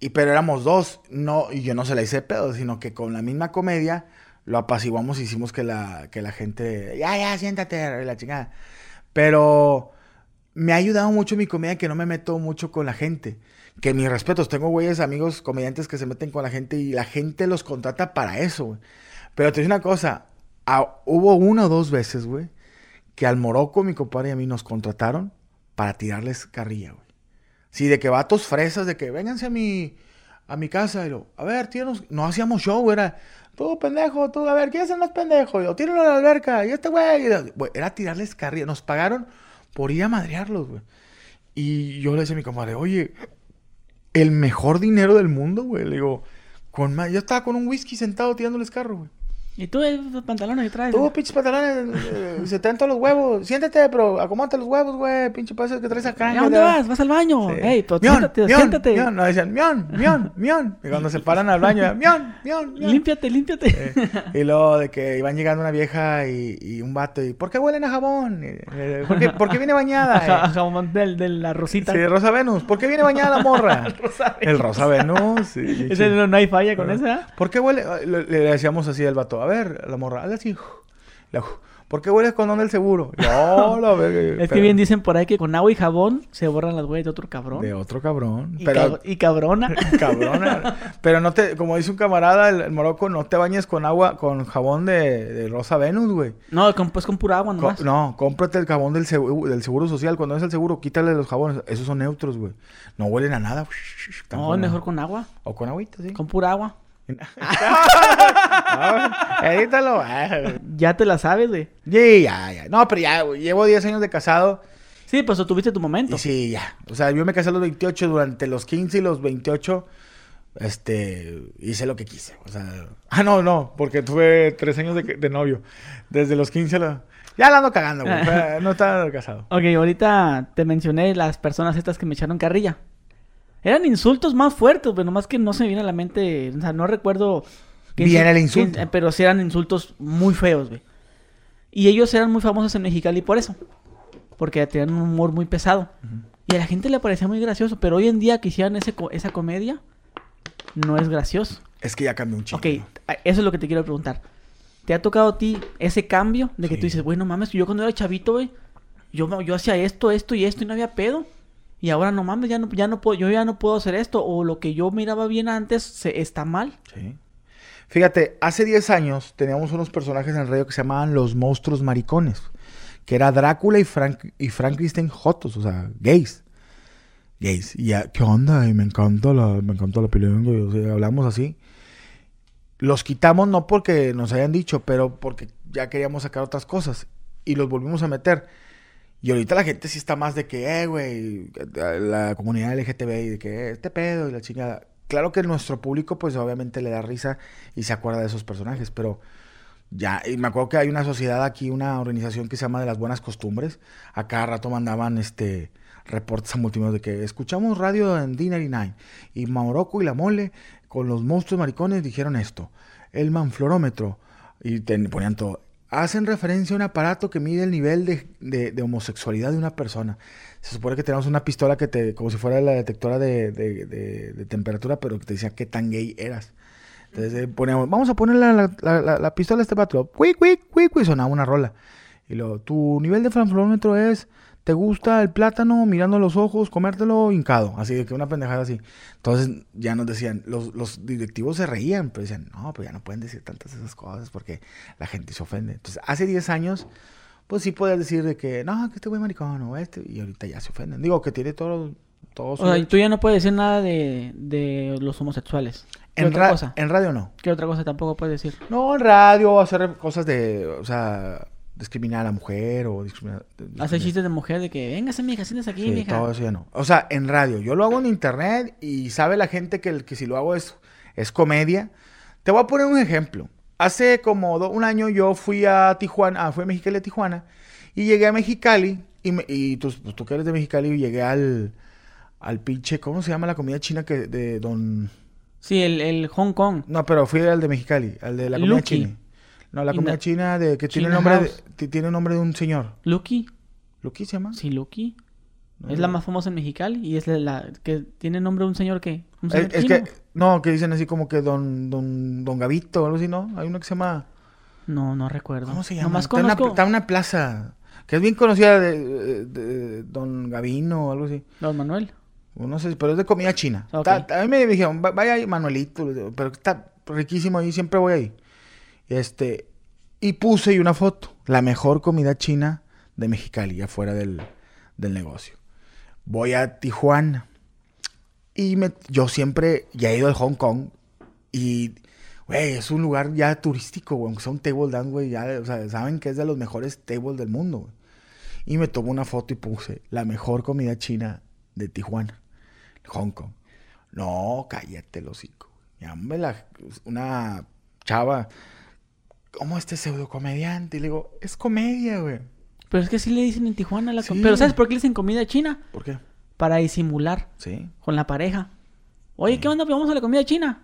Y pero éramos dos, no, y yo no se la hice pedo, sino que con la misma comedia lo apaciguamos y hicimos que la, que la gente, ya, ya, siéntate, la chingada. Pero me ha ayudado mucho mi comedia que no me meto mucho con la gente. Que mis respetos, tengo güeyes, amigos, comediantes que se meten con la gente y la gente los contrata para eso. Pero te digo una cosa, a- hubo una o dos veces, güey, que al Morocco, mi compadre y a mí nos contrataron para tirarles carrilla, güey. Sí, de que vatos fresas, de que vénganse a mi, a mi casa. Y lo, a ver, tíranos. No hacíamos show, era, tú pendejo, tú, a ver, ¿quién es más pendejo? Y yo, tíralo a la alberca. Y este güey, era tirarles carrilla. Nos pagaron por ir a madrearlos, güey. Y yo le decía a mi compadre, oye, el mejor dinero del mundo, güey. Le digo, con ma- yo estaba con un whisky sentado tirándoles carro, güey. ¿Y tú esos pantalones que traes? Tú, pinches pantalones, eh, se te dan todos los huevos. Siéntate, pero acomódate los huevos, güey. Pinche pase que traes acá. ¿A dónde vas? ¿Vas al baño? Sí. Ey, pero Mion, siéntate, mion, siéntate. mion. No, decían, mion, mion, mion. Y cuando se paran al baño, mion, mion, mion. Límpiate, límpiate. Y luego de que iban llegando una vieja y, y un vato y ¿por qué huelen a jabón? Y, eh, ¿por, qué, por qué viene bañada? Ajá, Eh, jamón del, de la rosita. sí, Rosa Venus, ¿por qué viene bañada la morra? Rosa El Rosa Venus. sí, no, no hay falla con esa. ¿Por qué huele? Le, le decíamos así al vato, a ver, la morra, así. La- ¿Por qué hueles con del seguro? No, la verga. Es que bien dicen por ahí que con agua y jabón se borran las huellas de otro cabrón. De otro cabrón. y, pero, cab- y cabrona. cabrona. pero no te, como dice un camarada, el, el moroco, no te bañes con agua, con jabón de, de Rosa Venus, güey. No, con, pues con pura agua nomás. no, cómprate el jabón del seguro, del seguro social. Cuando es el seguro, quítale los jabones. Esos son neutros, güey. No huelen a nada. No, es mejor con agua. O con agüita, sí. Con pura agua. Ah, edítalo. Ah, Ya te la sabes, güey. Sí, ya, ya. No, pero ya, güey. Llevo 10 años de casado. Sí, pues tuviste tu momento. Y sí, ya. O sea, yo me casé a los 28, durante los 15 y los 28, este, hice lo que quise. O sea, ah, no, no, porque tuve 3 años de, de novio. Desde los 15, la- ya la ando cagando, güey. No estaba casado. Ok, ahorita te mencioné las personas estas que me echaron carrilla. Eran insultos más fuertes, pero nomás que no se me viene a la mente. O sea, no recuerdo. Bien el insulto. pero sí eran insultos muy feos, güey. Y ellos eran muy famosos en Mexicali por eso. Porque tenían un humor muy pesado. Y a la gente le parecía muy gracioso. Pero hoy en día que hicieran ese esa comedia, no es gracioso. Es que ya cambió un chingo. Ok, eso es lo que te quiero preguntar. ¿Te ha tocado a ti ese cambio de que Sí. tú dices, bueno, mames, yo cuando era chavito, güey, yo, yo hacía esto, esto y esto y no había pedo? Y ahora no mames, ya no, ya no puedo, yo ya no puedo hacer esto. O lo que yo miraba bien antes se, está mal. Sí. Fíjate, hace 10 años teníamos unos personajes en el radio que se llamaban los monstruos maricones. Que era Drácula y Frank y Frankenstein Jotos, o sea, gays. Gays. Y ya, ¿qué onda? Y me encanta la, me encanta la hablamos así. Los quitamos no porque nos hayan dicho, pero porque ya queríamos sacar otras cosas. Y los volvimos a meter. Y ahorita la gente sí está más de que, eh, güey, la comunidad LGTBI, de que eh, este pedo y la chingada. Claro que nuestro público, pues obviamente le da risa y se acuerda de esos personajes, pero ya, y me acuerdo que hay una sociedad aquí, una organización que se llama de las buenas costumbres. A cada rato mandaban este reportes a multimedios de que escuchamos radio en D99 y Maoroco y la mole con los monstruos maricones dijeron esto. El manflorómetro y ponían todo. Hacen referencia a un aparato que mide el nivel de, de- homosexualidad de una persona. Se supone que tenemos una pistola que te, como si fuera la detectora de, de- temperatura, pero que te decía qué tan gay eras. Entonces eh, poníamos, vamos a ponerle la, la, la- la pistola a este patrón. Quick, quick, quick, sonaba una rola. Y luego, tu nivel de franflómetro es, ¿te gusta el plátano mirando a los ojos, comértelo hincado? Así de que una pendejada así. Entonces ya nos decían, los, los directivos se reían, pero decían, no, pues ya no pueden decir tantas esas cosas porque la gente se ofende. Entonces, hace 10 años, pues sí podías decir de que, no, que este güey maricón o este, y ahorita ya se ofenden. Digo, que tiene todo, todo O sea, y tú ya no puedes decir nada de, de los homosexuales. ¿Qué en, otra ra- cosa? en radio no. ¿Qué otra cosa tampoco puedes decir? No, en radio, hacer cosas de, o sea, discriminar a la mujer o discriminar... Hacer chistes de mujer de que, véngase, mija, siéntese aquí, Sí, mija. todo eso ya no. O sea, en radio. Yo lo hago en internet y sabe la gente que, el- que si lo hago es, es comedia. Te voy a poner un ejemplo. Hace como do- un año yo fui a Tijuana, ah, fui a Mexicali a Tijuana y llegué a Mexicali y, me- y tú, pues, tú que eres de Mexicali y llegué al, al pinche, ¿cómo se llama la comida china que de Don... Sí, el, el Hong Kong. No, pero fui al de Mexicali, al de la comida Lucky. china. No, la comida china de que tiene China nombre de, House. ti- tiene nombre de un señor. Lucky. ¿Lucky se llama? Sí, Lucky. No, Es la más famosa en Mexicali y es la, la- que tiene nombre de un señor que... Un Es, señor es chino. que, no, que dicen así como que don, don, don Gavito o algo así, ¿no? Hay uno que se llama, No, no recuerdo. ¿cómo se llama? Nomás Está en, una, conozco está una plaza, que es bien conocida de, de- de don Gavino o algo así. Don Manuel. O No sé, pero es de comida china. Está- a mí me dijeron, "Va- vaya ahí, Manuelito, pero está riquísimo ahí, siempre voy ahí. Este, y puse una foto, la mejor comida china de Mexicali, afuera del, del negocio. Voy a Tijuana. Y me, yo siempre ya he ido al Hong Kong. Y, es un lugar ya turístico, güey. Aunque sea un table dance, güey. Ya, saben que es de los mejores tables del mundo. Y me tomó una foto y puse la mejor comida china de Tijuana, Hong Kong. No, cállate el hocico. La, una chava, ¿cómo este pseudo comediante? Y le digo, es comedia, güey. Pero es que sí le dicen en Tijuana la Sí. Pero ¿sabes por qué le dicen comida china? ¿Por qué? Para disimular Sí. con la pareja. Oye, ¿qué onda? Vamos a la comida china.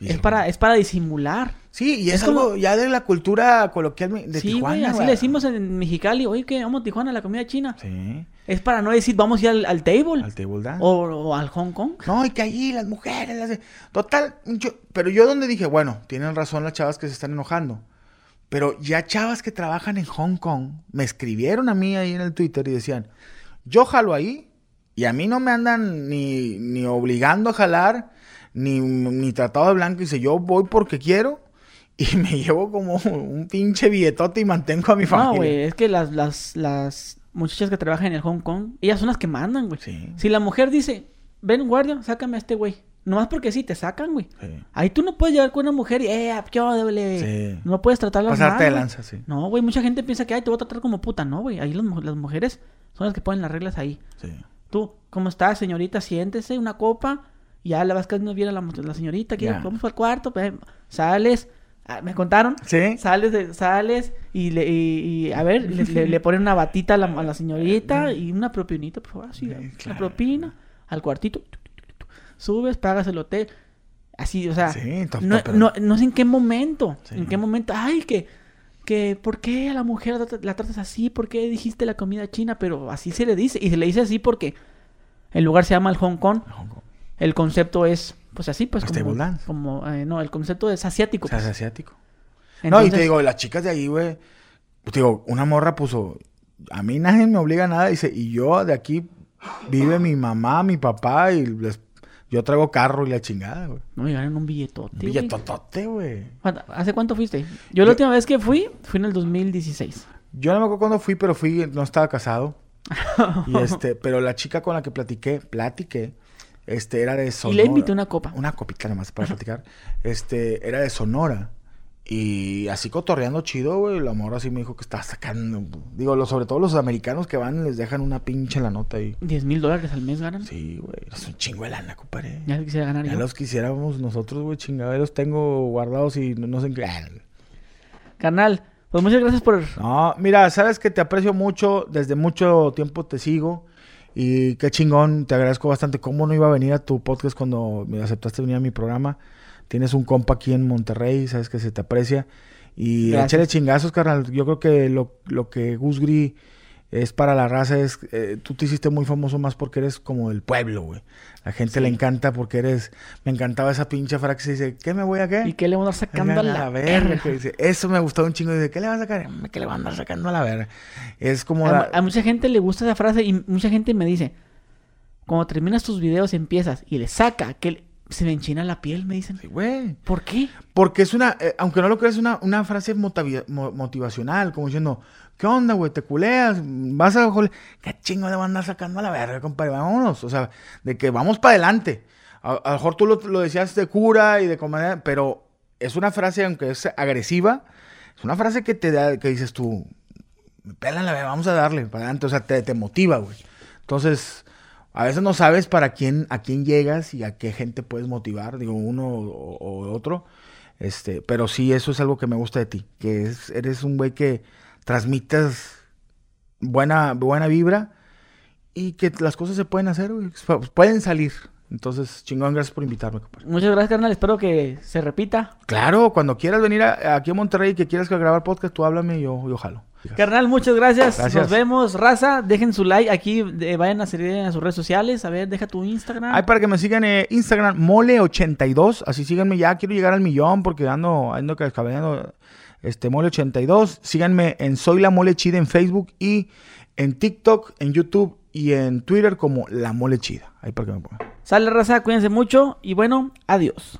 Es para, es para disimular. Sí, y es, es como- algo ya de la cultura coloquial de sí, Tijuana. güey, así le decimos en Mexicali. Oye, ¿qué? Vamos a Tijuana a la comida china. Sí, Es para no decir vamos a ir al, al table. al table dance. O, o al Hong Kong. No, y que allí las mujeres, las... Total, yo- pero yo donde dije, bueno, tienen razón las chavas que se están enojando. Pero ya chavas que trabajan en Hong Kong me escribieron a mí ahí en el Twitter y decían, yo jalo ahí y a mí no me andan ni, ni obligando a jalar, ni, ni tratado de blanco. Dice, yo voy porque quiero y me llevo como un pinche billetote y mantengo a mi familia. No, güey, es que las, las, las muchachas que trabajan en el Hong Kong, ellas son las que mandan, güey. Sí. Si la mujer dice, ven guardia, sácame a este güey. Nomás porque sí, te sacan, güey. Sí. Ahí tú no puedes llegar con una mujer y, eh, yo, doble. Sí. No puedes tratarla Pasarte de mal, güey. lanza, sí. No, güey, mucha gente piensa que, ay, te voy a tratar como puta. No, güey, ahí las, las mujeres son las que ponen las reglas ahí. Sí. Tú, ¿cómo estás, señorita? Siéntese, una copa. Ya le vas cayendo bien a la, la señorita. Que vamos al cuarto. ve, Sales. Ah, ¿Me contaron? ¿Sí? Sales, de, sales y, le, y, y, a ver, le, le- le ponen una batita a la, a la señorita y una propinita, por favor. Así, Sí, una claro. propina al cuartito. Subes, pagas el hotel. Así, o sea, Sí, no, no, no sé en qué momento. Sí. En qué momento. Ay, que, que, ¿por qué a la mujer la, tra- la tratas así? ¿Por qué dijiste la comida china? Pero así se le dice. Y se le dice así porque el lugar se llama el Hong Kong. Hong Kong. El concepto es, pues así, pues Los como, dance. como eh, no, el concepto es asiático. O sea, es pues. asiático. no, y te digo, las chicas de ahí, güey. Pues te digo, una morra puso. A mí nadie me obliga a nada. Dice, y yo de aquí vive mi mamá, mi papá, y les- yo traigo carro y la chingada, güey. No, me ganan un billetote. Un billetotote, güey. ¿Cuánto- ¿Hace cuánto fuiste? Yo la Yo- última vez que fui, fui en el 2016. Yo no me acuerdo cuándo fui, pero fui, no estaba casado. Y este, pero la chica con la que platiqué, platiqué, este, era de Y Sonora. le invité una copa. Una copita nada más para platicar. Este, era de Sonora. Y así cotorreando chido, güey. La morra así me dijo que estaba sacando. Digo, lo, sobre todo los americanos que van les dejan una pinche la nota ahí. 10 mil dólares al mes ganan. Sí, güey. Es un chingo de lana, compadre. Ya quisiera ganar Ya yo. los quisiéramos nosotros, güey. Chingaderos tengo guardados y no, no sé en qué. Carnal, pues muchas gracias por... No, mira, sabes que te aprecio mucho, desde mucho tiempo te sigo y qué chingón, te agradezco bastante. ¿Cómo no iba a venir a tu podcast cuando me aceptaste venir a mi programa? Tienes un compa aquí en Monterrey, sabes que se te aprecia. Y échale chingazos, carnal. Yo creo que lo, lo que Gus Gris es para la raza es... eh, tú te hiciste muy famoso más porque eres como del pueblo, güey. La gente le encanta porque eres... Me encantaba esa pinche frase que se dice, ¿qué me voy a qué? ¿Y qué le vamos a estar sacando a la, verga, dice, Eso me gustó un chingo. Dice, ¿qué le vas a sacar? ¿Qué le van a andar sacando a la verga? Es como A, la... a mucha gente le gusta esa frase y mucha gente me dice, cuando terminas tus videos empiezas y le saca que le- se me enchina la piel, me dicen. Sí, güey. ¿Por qué? Porque es una, eh, aunque no lo creas, una, una frase motivacional, como diciendo, ¿qué onda, güey? ¿Te culeas? ¿Vas a... ¿Qué chingo le van a andar sacando a la verga, compadre? Vámonos. O sea, de que vamos para adelante. A, lo mejor tú lo, lo decías de cura y de comedia, pero es una frase, aunque es agresiva, es una frase que te da, que dices tú, pelan la verga, vamos a darle para adelante. O sea, te, te motiva, güey. Entonces, a veces no sabes para quién, a quién llegas y a qué gente puedes motivar, digo, uno o, o otro. Este, pero sí, eso es algo que me gusta de ti, que es, eres un güey que transmites buena, buena vibra y que las cosas se pueden hacer, güey, pueden salir. Entonces, chingón, gracias por invitarme, compadre. Muchas gracias, carnal. Espero que se repita. Claro, cuando quieras venir a- aquí a Monterrey y que quieras grabar podcast, tú háblame y yo, yo jalo. Carnal, muchas gracias. Gracias. Nos vemos, raza. Dejen su like aquí. eh, vayan a seguir en sus redes sociales. A ver, deja tu Instagram. Ay, para que me sigan en Instagram, mole82. Así síganme ya. Quiero llegar al millón porque ando, ando Este, mole82. Síganme en Soy la Mole Chida en Facebook y en TikTok, en YouTube y en Twitter como La Mole Chida. Ahí para que me pongan. Sale, raza. Cuídense mucho. Y bueno, adiós.